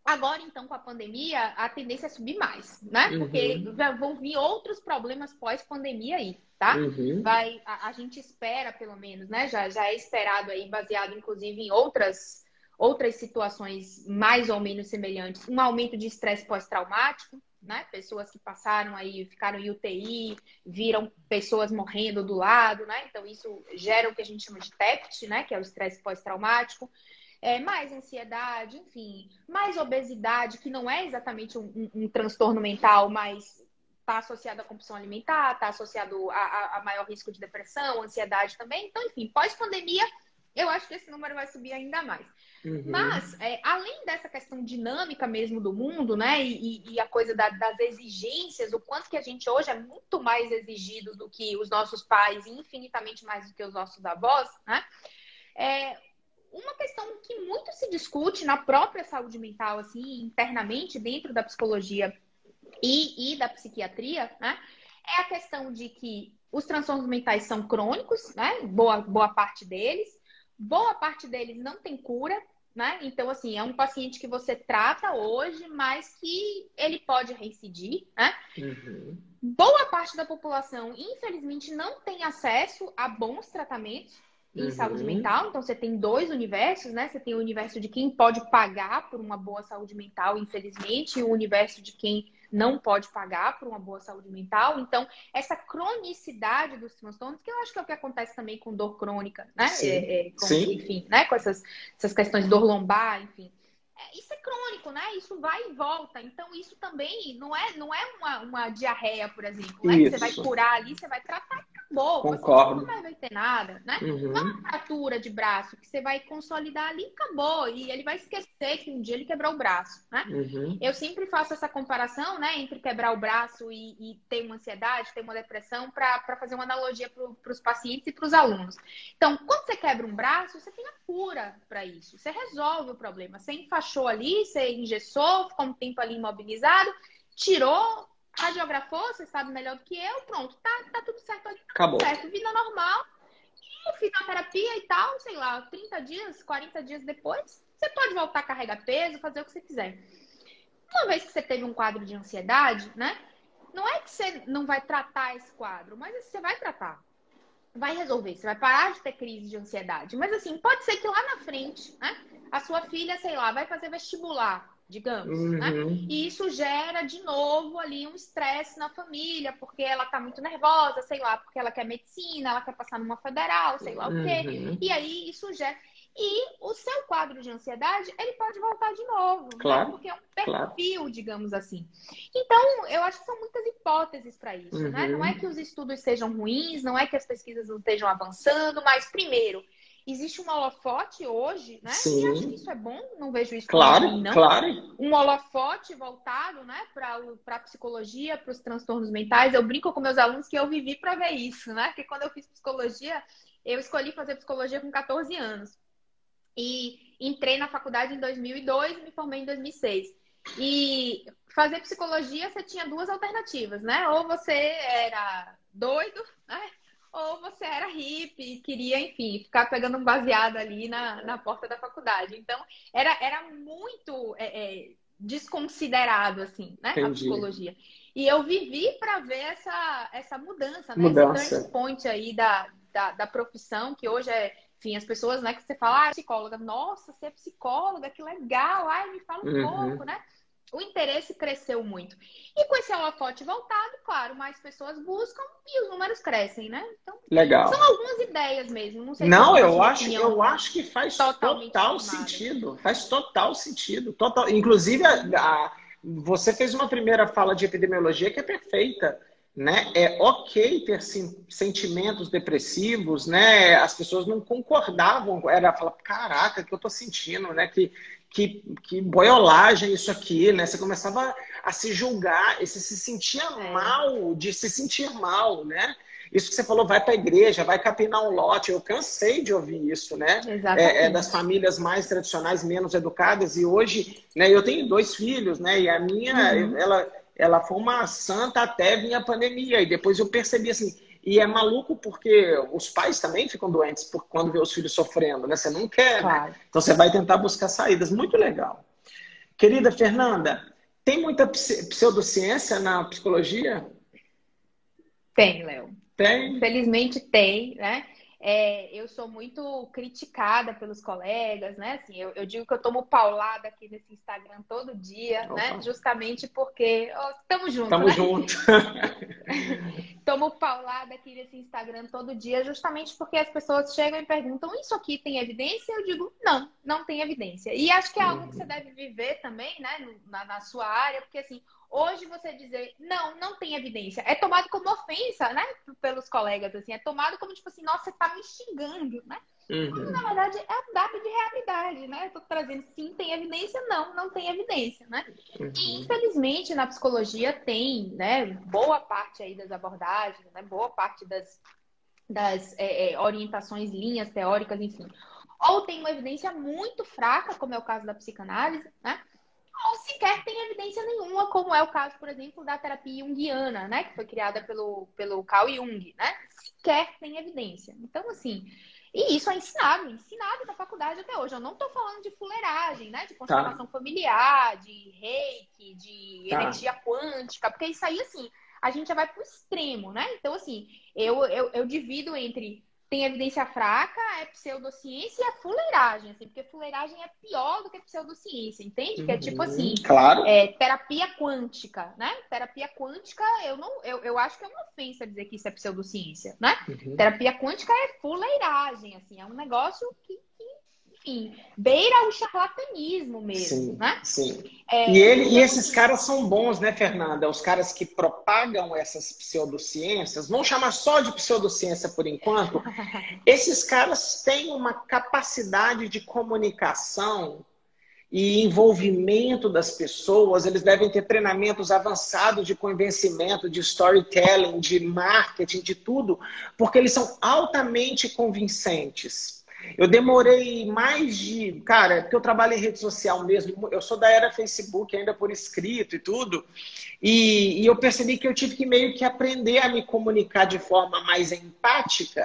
Agora, então, com a pandemia, a tendência é subir mais, né? Porque uhum. vão vir outros problemas pós-pandemia aí, tá? Uhum. Vai, a, a, gente espera, pelo menos, né? Já, já é esperado aí, baseado inclusive em outras, outras situações mais ou menos semelhantes, um aumento de estresse pós-traumático, né? Pessoas que passaram aí, ficaram em UTI, viram pessoas morrendo do lado, né? Então, isso gera o que a gente chama de TEPT, né? Que é o estresse pós-traumático é, mais ansiedade, enfim, mais obesidade, que não é exatamente um, um, um transtorno mental, mas está associado à compulsão alimentar, está associado a, a, a, maior risco de depressão, ansiedade também. Então, enfim, pós-pandemia, eu acho que esse número vai subir ainda mais. Uhum. Mas, é, além dessa questão dinâmica mesmo do mundo, né, e, e a coisa da, das exigências, o quanto que a gente hoje é muito mais exigido do que os nossos pais, e infinitamente mais do que os nossos avós, né, é, uma questão que muito se discute na própria saúde mental, assim, internamente, dentro da psicologia e, e da psiquiatria, né, é a questão de que os transtornos mentais são crônicos, né, boa, boa parte deles, Boa parte deles não tem cura, né? Então, assim, é um paciente que você trata hoje, mas que ele pode reincidir, né? Uhum. Boa parte da população, infelizmente, não tem acesso a bons tratamentos em uhum. saúde mental. Então, você tem dois universos, né? Você tem o universo de quem pode pagar por uma boa saúde mental, infelizmente, e o universo de quem não pode pagar por uma boa saúde mental. Então, essa cronicidade dos transtornos, que eu acho que é o que acontece também com dor crônica, né? Sim. É, é, com, Sim. Enfim, né? Com essas, essas questões de dor lombar, enfim. É, isso é crônico, né? Isso vai e volta. Então, isso também não é, não é uma, uma diarreia, por exemplo, né? Que você vai curar ali, você vai tratar acabou. Concordo. Você não vai ter nada, né? Uhum. Uma fratura de braço que você vai consolidar ali, acabou. E ele vai esquecer que um dia ele quebrou o braço, né? Uhum. Eu sempre faço essa comparação, né? Entre quebrar o braço e, e ter uma ansiedade, ter uma depressão, para fazer uma analogia para os pacientes e para os alunos. Então, quando você quebra um braço, você tem a cura para isso. Você resolve o problema. Você enfaixou ali, você engessou, ficou um tempo ali imobilizado, tirou, radiografou, você sabe melhor do que eu, pronto, tá, tá tudo certo ali. Tá Acabou. certo, vida normal. E fisioterapia e tal, sei lá, 30 dias, 40 dias depois, você pode voltar a carregar peso, fazer o que você quiser. Uma vez que você teve um quadro de ansiedade, né? Não é que você não vai tratar esse quadro, mas você vai tratar. Vai resolver, você vai parar de ter crise de ansiedade. Mas assim, pode ser que lá na frente, né? A sua filha, sei lá, vai fazer vestibular digamos, né? uhum. né? E isso gera de novo ali um estresse na família, porque ela tá muito nervosa, sei lá, porque ela quer medicina, ela quer passar numa federal, sei lá uhum. o quê. Uhum. E aí isso gera e o seu quadro de ansiedade, ele pode voltar de novo, né? claro, né? porque é um perfil, claro. digamos assim. Então, eu acho que são muitas hipóteses para isso, uhum. né? Não é uhum. que os estudos sejam ruins, não é que as pesquisas não estejam avançando, mas primeiro, Existe um holofote hoje, né? Sim. E acho que isso é bom, não vejo isso claro, ruim, não. Claro. Um holofote voltado, né, para a psicologia, para os transtornos mentais. Eu brinco com meus alunos que eu vivi para ver isso, né? Porque quando eu fiz psicologia, eu escolhi fazer psicologia com 14 anos. E entrei na faculdade em 2002 e me formei em 2006. E fazer psicologia, você tinha duas alternativas, né? Ou você era doido, né? Ou você era hippie e queria, enfim, ficar pegando um baseado ali na, na porta da faculdade. Então, era, era muito é, é, desconsiderado, assim, né? Entendi. A psicologia. E eu vivi para ver essa, essa mudança, né? Mudança. Esse turning point aí da, da, da profissão, que hoje é enfim, as pessoas, né, que você fala, ah, psicóloga, nossa, você é psicóloga, que legal, ai, me fala um uhum. pouco, né? O interesse cresceu muito. E com esse holofote voltado, claro, mais pessoas buscam e os números crescem, né? Então, Legal. São algumas ideias mesmo. Não, sei não eu acho, eu acho que faz total sentido. Faz total sentido. Total. Inclusive, a, a, você fez uma primeira fala de epidemiologia que é perfeita. Né? É ok ter sim, sentimentos depressivos, né? As pessoas não concordavam, era falar, caraca, que eu tô sentindo, né? Que que, que boiolagem isso aqui, né? Você começava a se julgar, você se sentia é. mal de se sentir mal, né? Isso que você falou, vai para a igreja, vai capinar um lote. Eu cansei de ouvir isso, né? É, é, das famílias mais tradicionais, menos educadas. E hoje, né? Eu tenho dois filhos, né? E a minha, uhum. ela, ela foi uma santa até vir a pandemia. E depois eu percebi assim, e é maluco porque os pais também ficam doentes por quando vê os filhos sofrendo, né? Você não quer, né? claro. né? Então você vai tentar buscar saídas. Muito legal. Querida Fernanda, tem muita pseudociência na psicologia? Tem, Léo. Tem? Infelizmente tem, né? É, eu sou muito criticada pelos colegas, né? Assim, eu, eu, digo que eu tomo paulada aqui nesse Instagram todo dia, né? Opa. né? Justamente porque estamos juntos. Estamos né? juntos. tomo paulada aqui nesse Instagram todo dia, justamente porque as pessoas chegam e perguntam: isso aqui tem evidência? Eu digo: não, não tem evidência. E acho que é algo que você deve viver também, né? Na, na sua área, porque assim, Hoje você dizer, não, não tem evidência, é tomado como ofensa, né? Pelos colegas, assim, é tomado como tipo assim, nossa, você tá me xingando, né? Uhum. Na verdade, é dado de realidade, né? Eu tô trazendo sim, tem evidência, não, não tem evidência, né? Uhum. E infelizmente na psicologia tem, né, boa parte aí das abordagens, né? Boa parte das, das é, é, orientações, linhas teóricas, enfim. Ou tem uma evidência muito fraca, como é o caso da psicanálise, né? Ou sequer tem evidência nenhuma, como é o caso, por exemplo, da terapia junguiana, né? Que foi criada pelo, pelo Carl Jung, né? Sequer tem evidência. Então, assim, e isso é ensinado, ensinado na faculdade até hoje. Eu não estou falando de fuleiragem, né? De constelação tá. familiar, de reiki, de tá. energia quântica, porque isso aí, assim, a gente já vai pro extremo, né? Então, assim, eu, eu, eu divido entre tem evidência fraca, é pseudociência e é fuleiragem, assim, porque fuleiragem é pior do que pseudociência, entende? Que é tipo assim, uhum, claro. é, terapia quântica, né? Terapia quântica, eu não, eu, eu acho que é uma ofensa dizer que isso é pseudociência, né? Uhum. Terapia quântica é fuleiragem, assim, é um negócio que enfim, beira o charlatanismo mesmo, sim, né? Sim. É, e, ele, e esses caras são bons, né, Fernanda? Os caras que propagam essas pseudociências, vamos chamar só de pseudociência por enquanto. esses caras têm uma capacidade de comunicação e envolvimento das pessoas, eles devem ter treinamentos avançados de convencimento, de storytelling, de marketing, de tudo, porque eles são altamente convincentes. Eu demorei mais de. Cara, porque eu trabalho em rede social mesmo. Eu sou da era Facebook, ainda por escrito e tudo. E, e eu percebi que eu tive que meio que aprender a me comunicar de forma mais empática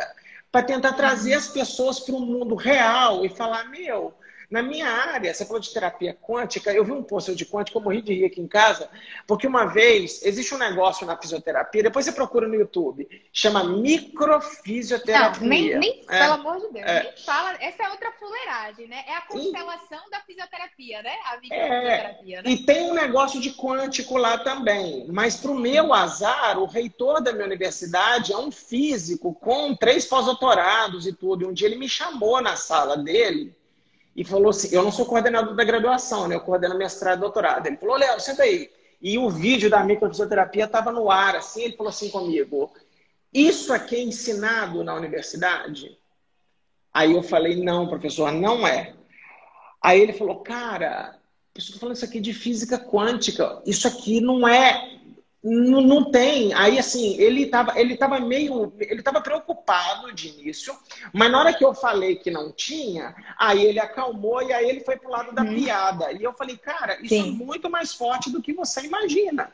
para tentar trazer as pessoas para o mundo real e falar: meu, na minha área, você falou de terapia quântica, eu vi um post de quântica, eu morri de rir aqui em casa, porque uma vez, existe um negócio na fisioterapia, depois você procura no YouTube, chama microfisioterapia. Não, nem, nem é, pelo amor de Deus, é. nem fala, essa é outra fuleiragem, né? É a constelação e, da fisioterapia, né? A microfisioterapia, é, né? E tem um negócio de quântico lá também, mas para o meu azar, o reitor da minha universidade é um físico com três pós-doutorados e tudo, e um dia ele me chamou na sala dele, e falou assim: eu não sou coordenador da graduação, né? Eu coordeno mestrado e doutorado. Ele falou: Léo, senta aí. E o vídeo da microfisioterapia estava no ar, assim. Ele falou assim comigo: Isso aqui é ensinado na universidade? Aí eu falei: Não, professor, não é. Aí ele falou: Cara, estou falando isso aqui de física quântica. Isso aqui não é não, não tem. Aí, assim, ele estava ele tava meio. Ele estava preocupado de início, mas na hora que eu falei que não tinha, aí ele acalmou e aí ele foi pro lado da hum. piada. E eu falei, cara, isso é Sim. é muito mais forte do que você imagina.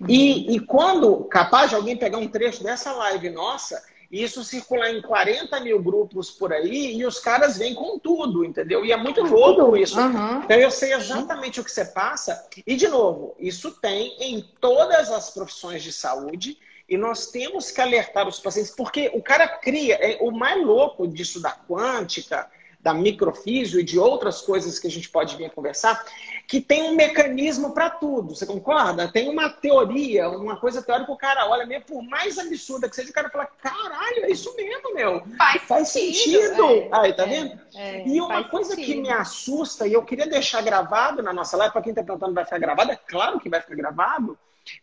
Hum. E, e quando, capaz de alguém pegar um trecho dessa live nossa isso circular em 40 mil grupos por aí e os caras vêm com tudo, entendeu? E é muito louco isso. Uhum. Então eu sei exatamente o que você passa. E, de novo, isso tem em todas as profissões de saúde. E nós temos que alertar os pacientes, porque o cara cria, é, o mais louco disso da quântica, da microfísio e de outras coisas que a gente pode vir a conversar, que tem um mecanismo para tudo. Você concorda? Tem uma teoria, uma coisa teórica, o cara olha mesmo, por mais absurda que seja, o cara fala: caralho, é isso mesmo, meu. Faz, faz sentido. sentido. É, Aí, tá é, vendo? É, e uma coisa sentido. que me assusta, e eu queria deixar gravado na nossa live, para quem está perguntando, vai ficar gravado? É claro que vai ficar gravado,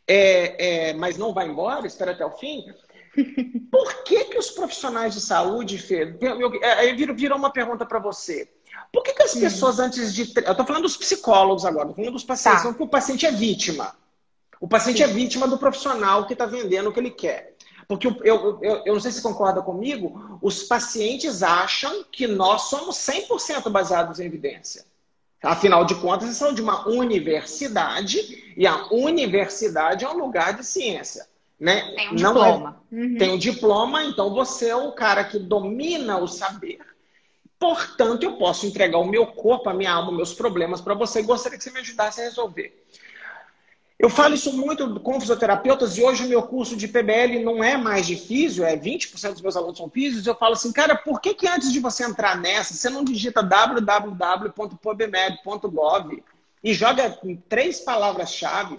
é, é, mas não vai embora, espera até o fim. Por que, que os profissionais de saúde, Fê, aí virou uma pergunta para você. Por que, que as pessoas antes de. Eu estou falando dos psicólogos agora, estou falando dos pacientes, tá. que o paciente é vítima. O paciente Sim. é vítima do profissional que está vendendo o que ele quer. Porque eu, eu, eu, eu, não sei se você concorda comigo, os pacientes acham que nós somos 100% baseados em evidência. Afinal de contas, eles são de uma universidade e a universidade é um lugar de ciência. Né? Tem um não é diploma. É, uhum. Tem um diploma, então você é o cara que domina o saber. Portanto, eu posso entregar o meu corpo, a minha alma, meus problemas para você e gostaria que você me ajudasse a resolver. Eu falo isso muito com fisioterapeutas e hoje o meu curso de PBL não é mais de físio, é 20% dos meus alunos são físios. Eu falo assim, cara, por que, que antes de você entrar nessa, você não digita www.pubmed.gov e joga três palavras-chave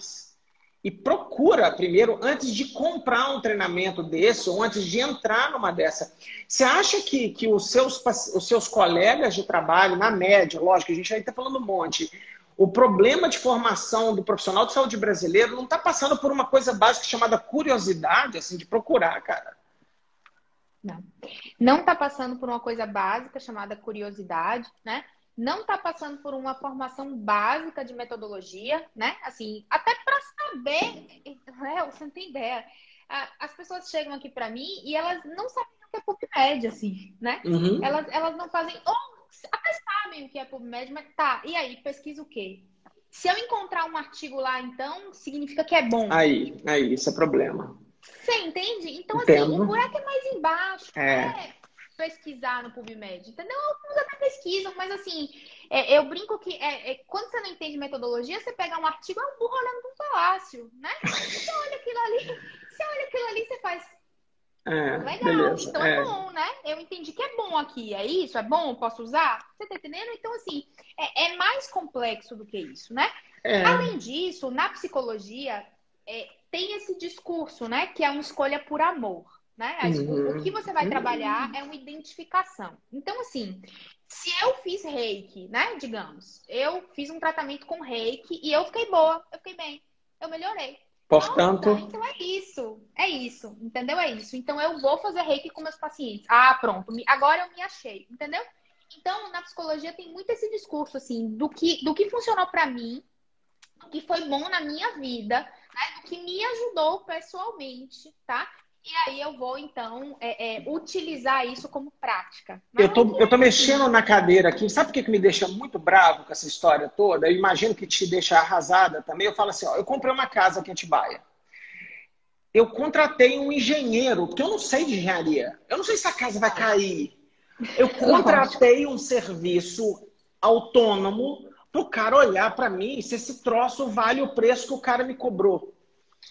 e procura primeiro, antes de comprar um treinamento desse, ou antes de entrar numa dessa. Você acha que, que os, seus, os seus colegas de trabalho, na média, lógico, a gente aí está falando um monte, o problema de formação do profissional de saúde brasileiro não está passando por uma coisa básica chamada curiosidade, assim, de procurar, cara. Não. Não está passando por uma coisa básica chamada curiosidade, né? Não está passando por uma formação básica de metodologia, né? Assim, até para saber, Léo, você não tem ideia. As pessoas chegam aqui para mim e elas não sabem o que é PubMed, assim, né? Uhum. Elas, elas não fazem, ou até sabem o que é PubMed, mas tá, e aí, pesquisa o quê? Se eu encontrar um artigo lá, então, significa que é bom. Aí, aí, isso é problema. Você entende? Então, assim, Entendo. assim, o buraco é mais embaixo. É. é pesquisar no PubMed, entendeu? Alguns até pesquisam, mas assim, é, eu brinco que é, é, quando você não entende metodologia, você pega um artigo, é um burro olhando para um palácio, né? Você olha aquilo ali, você olha aquilo ali, você faz. É, Legal, beleza, então é. é. bom, né? Eu entendi que é bom aqui, é isso? É bom? Posso usar? Você tá entendendo? Então, assim, é, é mais complexo do que isso, né? É. Além disso, na psicologia, tem esse discurso, né? Que é uma escolha por amor. Né? Uhum. O que você vai trabalhar é uma identificação. Então, assim, se eu fiz reiki, né? Digamos, eu fiz um tratamento com reiki e eu fiquei boa, eu fiquei bem, eu melhorei. Portanto. Nossa, então é isso, é isso, entendeu? É isso. Então eu vou fazer reiki com meus pacientes. Ah, pronto, agora eu me achei, entendeu? Então, na psicologia tem muito esse discurso, assim, do que, do que funcionou para mim, do que foi bom na minha vida, né? Do que me ajudou pessoalmente, tá? E aí eu vou, então, é, é, utilizar isso como prática. eu tô, eu tô mexendo na cadeira aqui. Sabe o que, que me deixa muito bravo com essa história toda? Eu imagino que te deixa arrasada também. Eu falo assim, ó, eu comprei uma casa aqui em Atibaia. Eu contratei um engenheiro, porque eu não sei de engenharia. Eu não sei se a casa vai cair. Eu contratei um serviço autônomo para o cara olhar para mim se esse troço vale o preço que o cara me cobrou.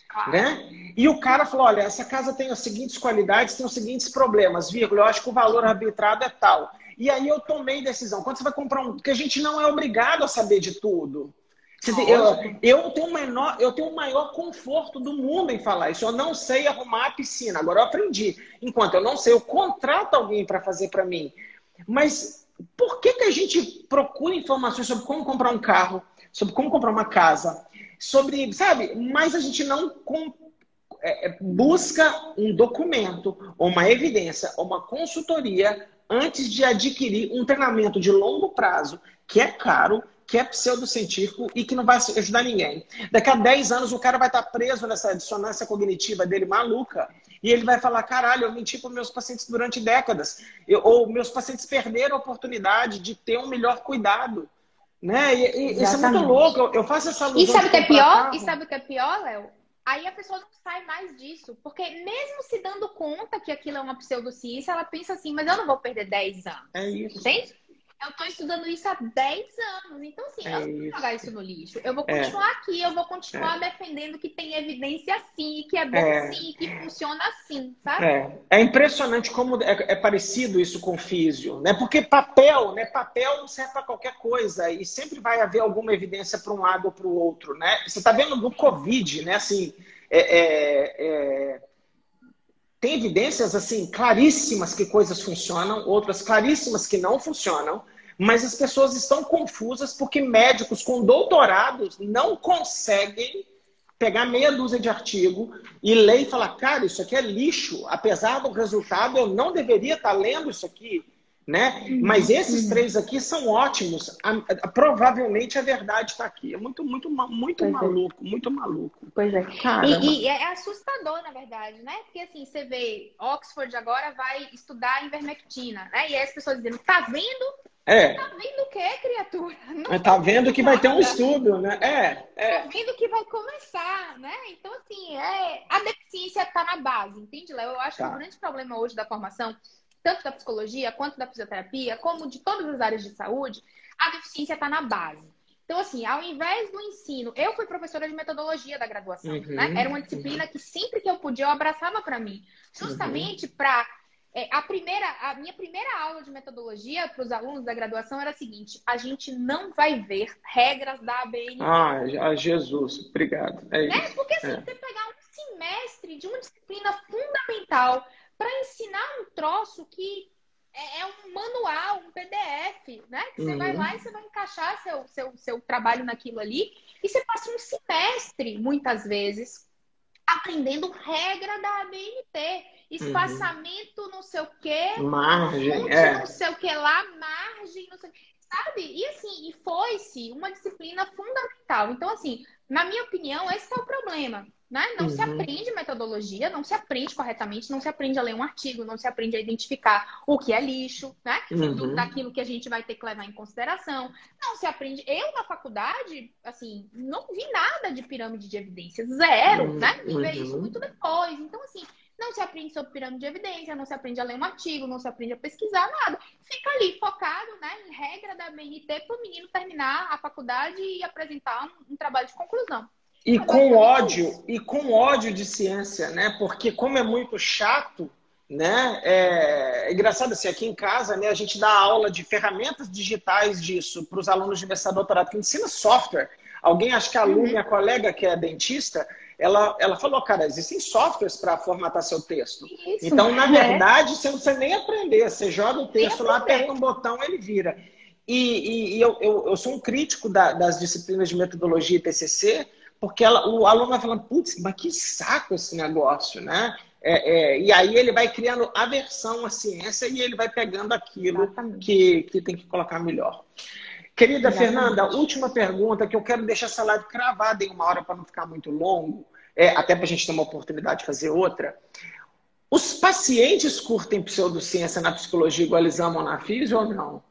Claro. Né? E o cara falou: olha, essa casa tem as seguintes qualidades, tem os seguintes problemas, vírgula, eu acho que o valor arbitrado é tal. E aí eu tomei decisão. Quando você vai comprar um. Porque a gente não é obrigado a saber de tudo. Eu, eu, tenho o menor, eu tenho o maior conforto do mundo em falar isso. Eu não sei arrumar a piscina. Agora eu aprendi. Enquanto eu não sei, eu contrato alguém para fazer para mim. Mas por que, que a gente procura informações sobre como comprar um carro, sobre como comprar uma casa, sobre, sabe? Mas a gente não com, é, é, busca um documento, ou uma evidência, ou uma consultoria antes de adquirir um treinamento de longo prazo, que é caro, que é pseudocientífico e que não vai ajudar ninguém. Daqui a 10 anos o cara vai estar preso nessa dissonância cognitiva dele maluca e ele vai falar: caralho, eu menti para meus pacientes durante décadas. Eu, ou meus pacientes perderam a oportunidade de ter um melhor cuidado. Né? E, e isso é muito louco. Eu faço essa E sabe o que é pior? E sabe o que é pior, Léo? Aí a pessoa não sai mais disso. Porque mesmo se dando conta que aquilo é uma pseudociência, ela pensa assim, mas eu não vou perder 10 anos. É isso. Entende? Eu estou estudando isso há 10 anos. Então, assim, é eu não vou jogar isso no lixo. Eu vou é. continuar é. aqui, eu vou continuar é. defendendo que tem evidência sim, que é bom é. sim, que funciona assim, sabe? É, é impressionante como é, parecido isso com físio, né? Porque papel, né? Papel não serve para qualquer coisa e sempre vai haver alguma evidência para um lado ou para o outro, né? Você está vendo no Covid, né? Assim, é tem evidências assim claríssimas que coisas funcionam, outras claríssimas que não funcionam, mas as pessoas estão confusas porque médicos com doutorados não conseguem pegar meia dúzia de artigo e ler e falar, cara, isso aqui é lixo, apesar do resultado, eu não deveria estar lendo isso aqui né? Uhum. Mas esses três aqui são ótimos. A, a, provavelmente a verdade está aqui. É muito, muito, muito pois é. maluco, é. muito maluco. Pois é. E, e, é assustador, na verdade, né? Porque assim, você vê, Oxford agora vai estudar ivermectina, né? E aí as pessoas dizendo, tá vendo? É. Tá vendo o que, criatura? Não tá vendo que vai ter um estudo, né? É, é. Tá vendo que vai começar, né? Então, assim, é... a deficiência tá na base, entende, Léo? Eu acho tá. que o grande problema hoje da formação tanto da psicologia quanto da fisioterapia, como de todas as áreas de saúde, a deficiência está na base. Então, assim, ao invés do ensino, eu fui professora de metodologia da graduação, uhum, né? Era uma disciplina uhum. que sempre que eu podia eu abraçava para mim, justamente uhum. para é, a primeira, a minha primeira aula de metodologia para os alunos da graduação era a seguinte: a gente não vai ver regras da ABN. Ah, Jesus, obrigado. É né? isso. Porque assim, é. você pegar um semestre de uma disciplina fundamental para ensinar um troço que é, é, um manual, um PDF, né? Que você uhum. vai lá e você vai encaixar seu, seu, seu trabalho naquilo ali. E você passa um semestre, muitas vezes, aprendendo regra da ABNT. Espaçamento, uhum. não sei o quê. Margem, é. Não sei o que lá, margem, não sei o quê sabe? E assim, e foi-se uma disciplina fundamental. Então, assim, na minha opinião, esse é o problema. Né? Não uhum. se aprende metodologia, não se aprende corretamente, não se aprende a ler um artigo, não se aprende a identificar o que é lixo, né? Uhum. daquilo que a gente vai ter que levar em consideração. Não se aprende. Eu, na faculdade, assim, não vi nada de pirâmide de evidências, zero, uhum. né? E ver isso muito depois. Então, assim, não se aprende sobre pirâmide de evidência, não se aprende a ler um artigo, não se aprende a pesquisar nada. Fica ali focado né, em regra da BNT para o menino terminar a faculdade e apresentar um, um trabalho de conclusão. E com ódio, e com ódio de ciência, né? Porque como é muito chato, né? É, é engraçado assim, aqui em casa, né, a gente dá aula de ferramentas digitais disso para os alunos de mestrado doutorado, que ensina software. Alguém, acho que a Lu, minha colega que é dentista, ela, ela falou, cara, existem softwares para formatar seu texto. Isso, então, na é. verdade, você não precisa nem aprender. Você joga o texto lá, aperta um botão, ele vira. E, e, e eu, eu, eu, sou um crítico da, das disciplinas de metodologia e TCC, porque ela, o aluno vai falando, putz, mas que saco esse negócio, né? É, é, e aí ele vai criando aversão à ciência e ele vai pegando aquilo que, que tem que colocar melhor. Querida Exatamente. Fernanda, última pergunta que eu quero deixar essa live cravada em uma hora para não ficar muito longo, é, até para a gente ter uma oportunidade de fazer outra. Os pacientes curtem pseudociência na psicologia igual eles amam na física ou não?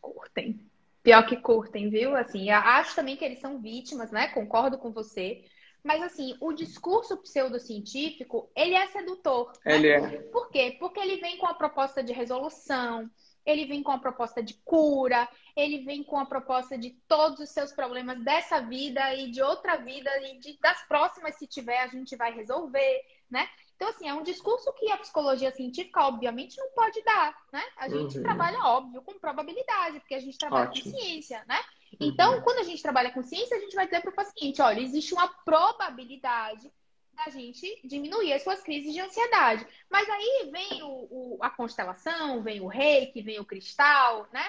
Curtem. Pior que curtem, viu? Assim, acho também que eles são vítimas, né? Concordo com você. Mas, assim, o discurso pseudocientífico, ele é sedutor. Né? Ele é. Por quê? Porque ele vem com a proposta de resolução, ele vem com a proposta de cura, ele vem com a proposta de todos os seus problemas dessa vida e de outra vida e de, das próximas, se tiver, a gente vai resolver, né? Então, assim, é um discurso que a psicologia científica, obviamente, não pode dar, né? A gente uhum. trabalha, óbvio, com probabilidade, porque a gente trabalha Ótimo. com ciência, né? Uhum. Então, quando a gente trabalha com ciência, a gente vai dizer para o paciente, olha, existe uma probabilidade da gente diminuir as suas crises de ansiedade. Mas aí vem o, o, a constelação, vem o reiki, vem o cristal, né?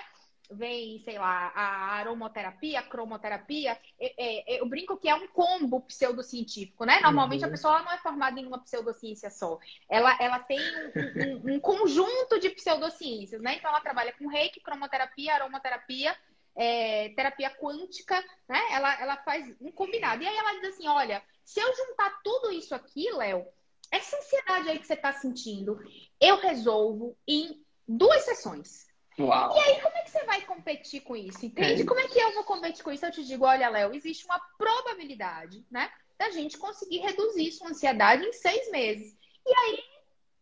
Vem, sei lá, a aromoterapia, a cromoterapia, é, é, eu brinco que é um combo pseudocientífico, né? Normalmente uhum. a pessoa não é formada em uma pseudociência só. Ela, ela tem um, um, um, conjunto de pseudociências, né? Então ela trabalha com reiki, cromoterapia, aromoterapia, é, terapia quântica, né? Ela, ela faz um combinado. E aí ela diz assim: olha, se eu juntar tudo isso aqui, Léo, essa ansiedade aí que você está sentindo, eu resolvo em duas sessões. Uau. E aí, como é que você vai competir com isso? Entende? É. Como é que eu vou competir com isso? Eu te digo, olha, Léo, existe uma probabilidade, né? Da gente conseguir reduzir sua ansiedade em seis meses. E aí,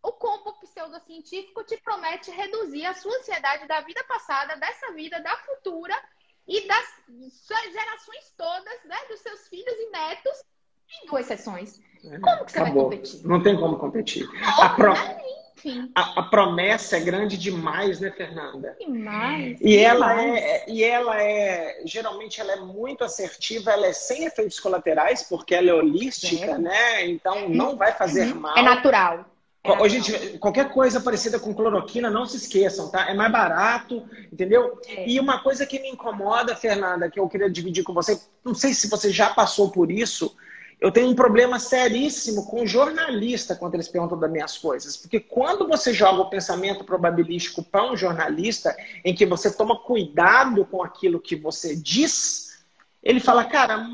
o combo pseudocientífico te promete reduzir a sua ansiedade da vida passada, dessa vida, da futura e das gerações todas, né? Dos seus filhos e netos em duas sessões. É, como que você Acabou. vai competir? Não tem como competir. A pro... Né? A, a, promessa é grande demais, né, Fernanda? Demais. E demais. ela é, e ela é, geralmente ela é muito assertiva, ela é sem efeitos colaterais, porque ela é holística, é. né? Então não vai fazer uhum. mal. É natural. É gente, qualquer coisa parecida com cloroquina, não se esqueçam, tá? É mais barato, entendeu? É. E uma coisa que me incomoda, Fernanda, que eu queria dividir com você, não sei se você já passou por isso, eu tenho um problema seríssimo com jornalista quando eles perguntam das minhas coisas. Porque quando você joga o pensamento probabilístico para um jornalista, em que você toma cuidado com aquilo que você diz, ele fala, cara,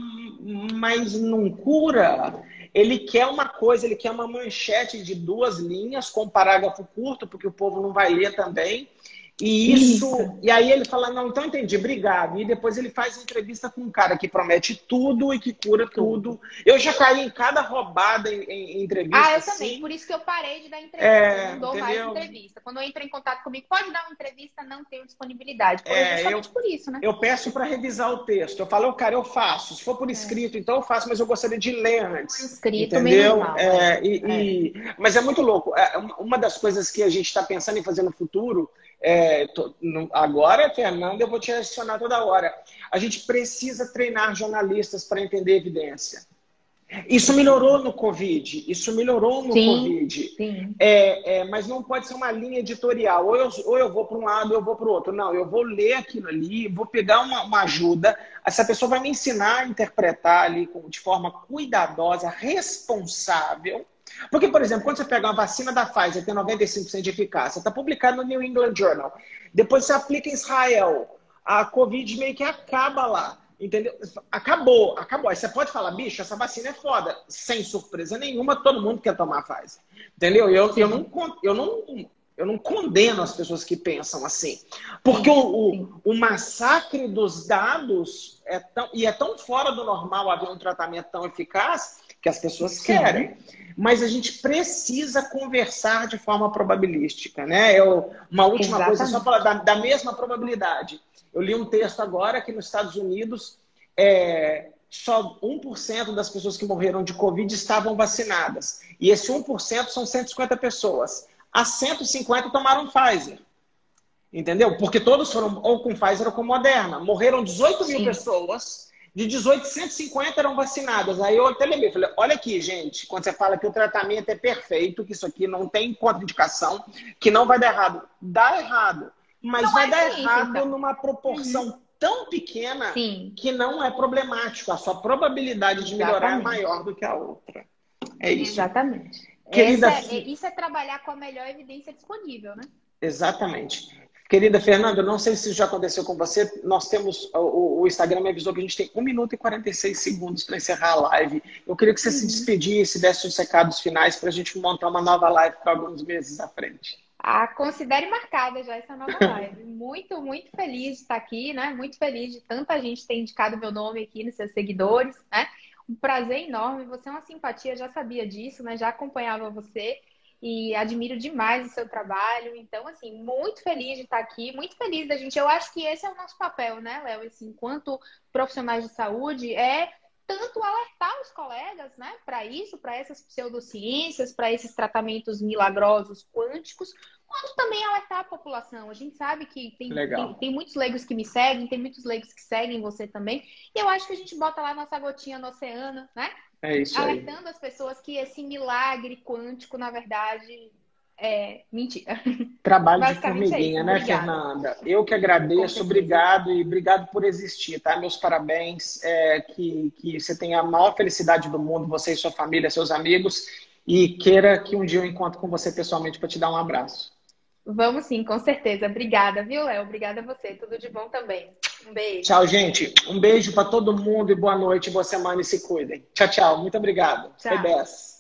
mas não cura. Ele quer uma coisa, ele quer uma manchete de duas linhas com um parágrafo curto, porque o povo não vai ler também. E isso, isso, E aí ele fala, não, então entendi, obrigado. E depois ele faz entrevista com um cara que promete tudo e que cura tudo. Eu já caí em cada roubada em, em entrevista. Ah, eu assim. também. Por isso que eu parei de dar entrevista. É, não dou entendeu? mais entrevista. Quando eu entro em contato comigo, pode dar uma entrevista, não tenho disponibilidade. Por é, justamente eu, por isso, né? Eu peço para revisar o texto. Eu falo, cara, eu faço. Se for por é. escrito, é. então eu faço, mas eu gostaria de ler antes. Por escrito, entendeu? Mal, é, e, é. E... Mas é muito louco. É, uma das coisas que a gente está pensando em fazer no futuro é, tô, agora, Fernanda, eu vou te adicionar toda hora. A gente precisa treinar jornalistas para entender evidência. Isso melhorou no Covid. Isso melhorou no sim, Covid. Sim. É, é, mas não pode ser uma linha editorial. Ou eu, ou eu vou para um lado, ou eu vou para o outro. Não, eu vou ler aquilo ali, vou pegar uma, uma, ajuda. Essa pessoa vai me ensinar a interpretar ali de forma cuidadosa, responsável. Porque, por exemplo, quando você pega uma vacina da Pfizer, tem 95% de eficácia, está publicado no New England Journal. Depois você aplica em Israel. A Covid meio que acaba lá. Entendeu? Acabou, acabou. Aí você pode falar, bicho, essa vacina é foda. Sem surpresa nenhuma, todo mundo quer tomar a Pfizer. Entendeu? Eu, eu, não, eu, não, eu não condeno as pessoas que pensam assim. Porque o, o, o, massacre dos dados é tão, e é tão fora do normal haver um tratamento tão eficaz que as pessoas Sim. querem. Mas a gente precisa conversar de forma probabilística, né? Eu, uma última Exatamente. coisa, só falar da, da mesma probabilidade. Eu li um texto agora que nos Estados Unidos é, só 1% das pessoas que morreram de Covid estavam vacinadas. E esse 1% são 150 pessoas. As 150 tomaram Pfizer. Entendeu? Porque todos foram ou com Pfizer ou com Moderna. Morreram 18 Sim. mil pessoas. De 18, 150 eram vacinadas. Aí eu até lembrei, falei, olha aqui, gente, quando você fala que o tratamento é perfeito, que isso aqui não tem contraindicação, que não vai dar errado. Dá errado. Mas não vai é dar errado então. numa proporção uhum. tão pequena Sim. que não é problemático. A sua probabilidade de melhorar é Exatamente. é maior do que a outra. É isso. Exatamente. Querida... É, isso é trabalhar com a melhor evidência disponível, né? Exatamente. Querida Fernanda, não sei se isso já aconteceu com você. Nós temos. O, o, Instagram me avisou que a gente tem 1 minuto e 46 segundos para encerrar a live. Eu queria que você uhum. se despedisse, desse os recados finais para a gente montar uma nova live para alguns meses à frente. Ah, considere marcada já essa nova live. muito, muito feliz de estar aqui, né? Muito feliz de tanta gente ter indicado meu nome aqui nos seus seguidores, né? Um prazer enorme. Você é uma simpatia, já sabia disso, né? Já acompanhava você e admiro demais o seu trabalho. Então, assim, muito feliz de estar aqui, muito feliz da gente. Eu acho que esse é o nosso papel, né, Léo? Assim, enquanto profissionais de saúde, é tanto alertar os colegas, né, para isso, para essas pseudociências, para esses tratamentos milagrosos quânticos, quanto também alertar a população. A gente sabe que tem, tem, tem, muitos leigos que me seguem, tem muitos leigos que seguem você também, e eu acho que a gente bota lá nossa gotinha no oceano, né? É isso alertando aí. as pessoas que esse milagre quântico, na verdade, é, mentira. Trabalho de formiguinha, é né, Obrigada. Fernanda? Eu que agradeço, obrigado e obrigado por existir, tá? Meus parabéns, é, que, que você tenha a maior felicidade do mundo, você e sua família, seus amigos, e queira que um dia eu encontre com você pessoalmente para te dar um abraço. Vamos sim, com certeza. Obrigada, viu, Léo? Obrigada a você. Tudo de bom também. Um beijo. Tchau, gente. Um beijo para todo mundo e boa noite, boa semana e se cuidem. Tchau, tchau. Muito obrigado. Tchau. Foi 10.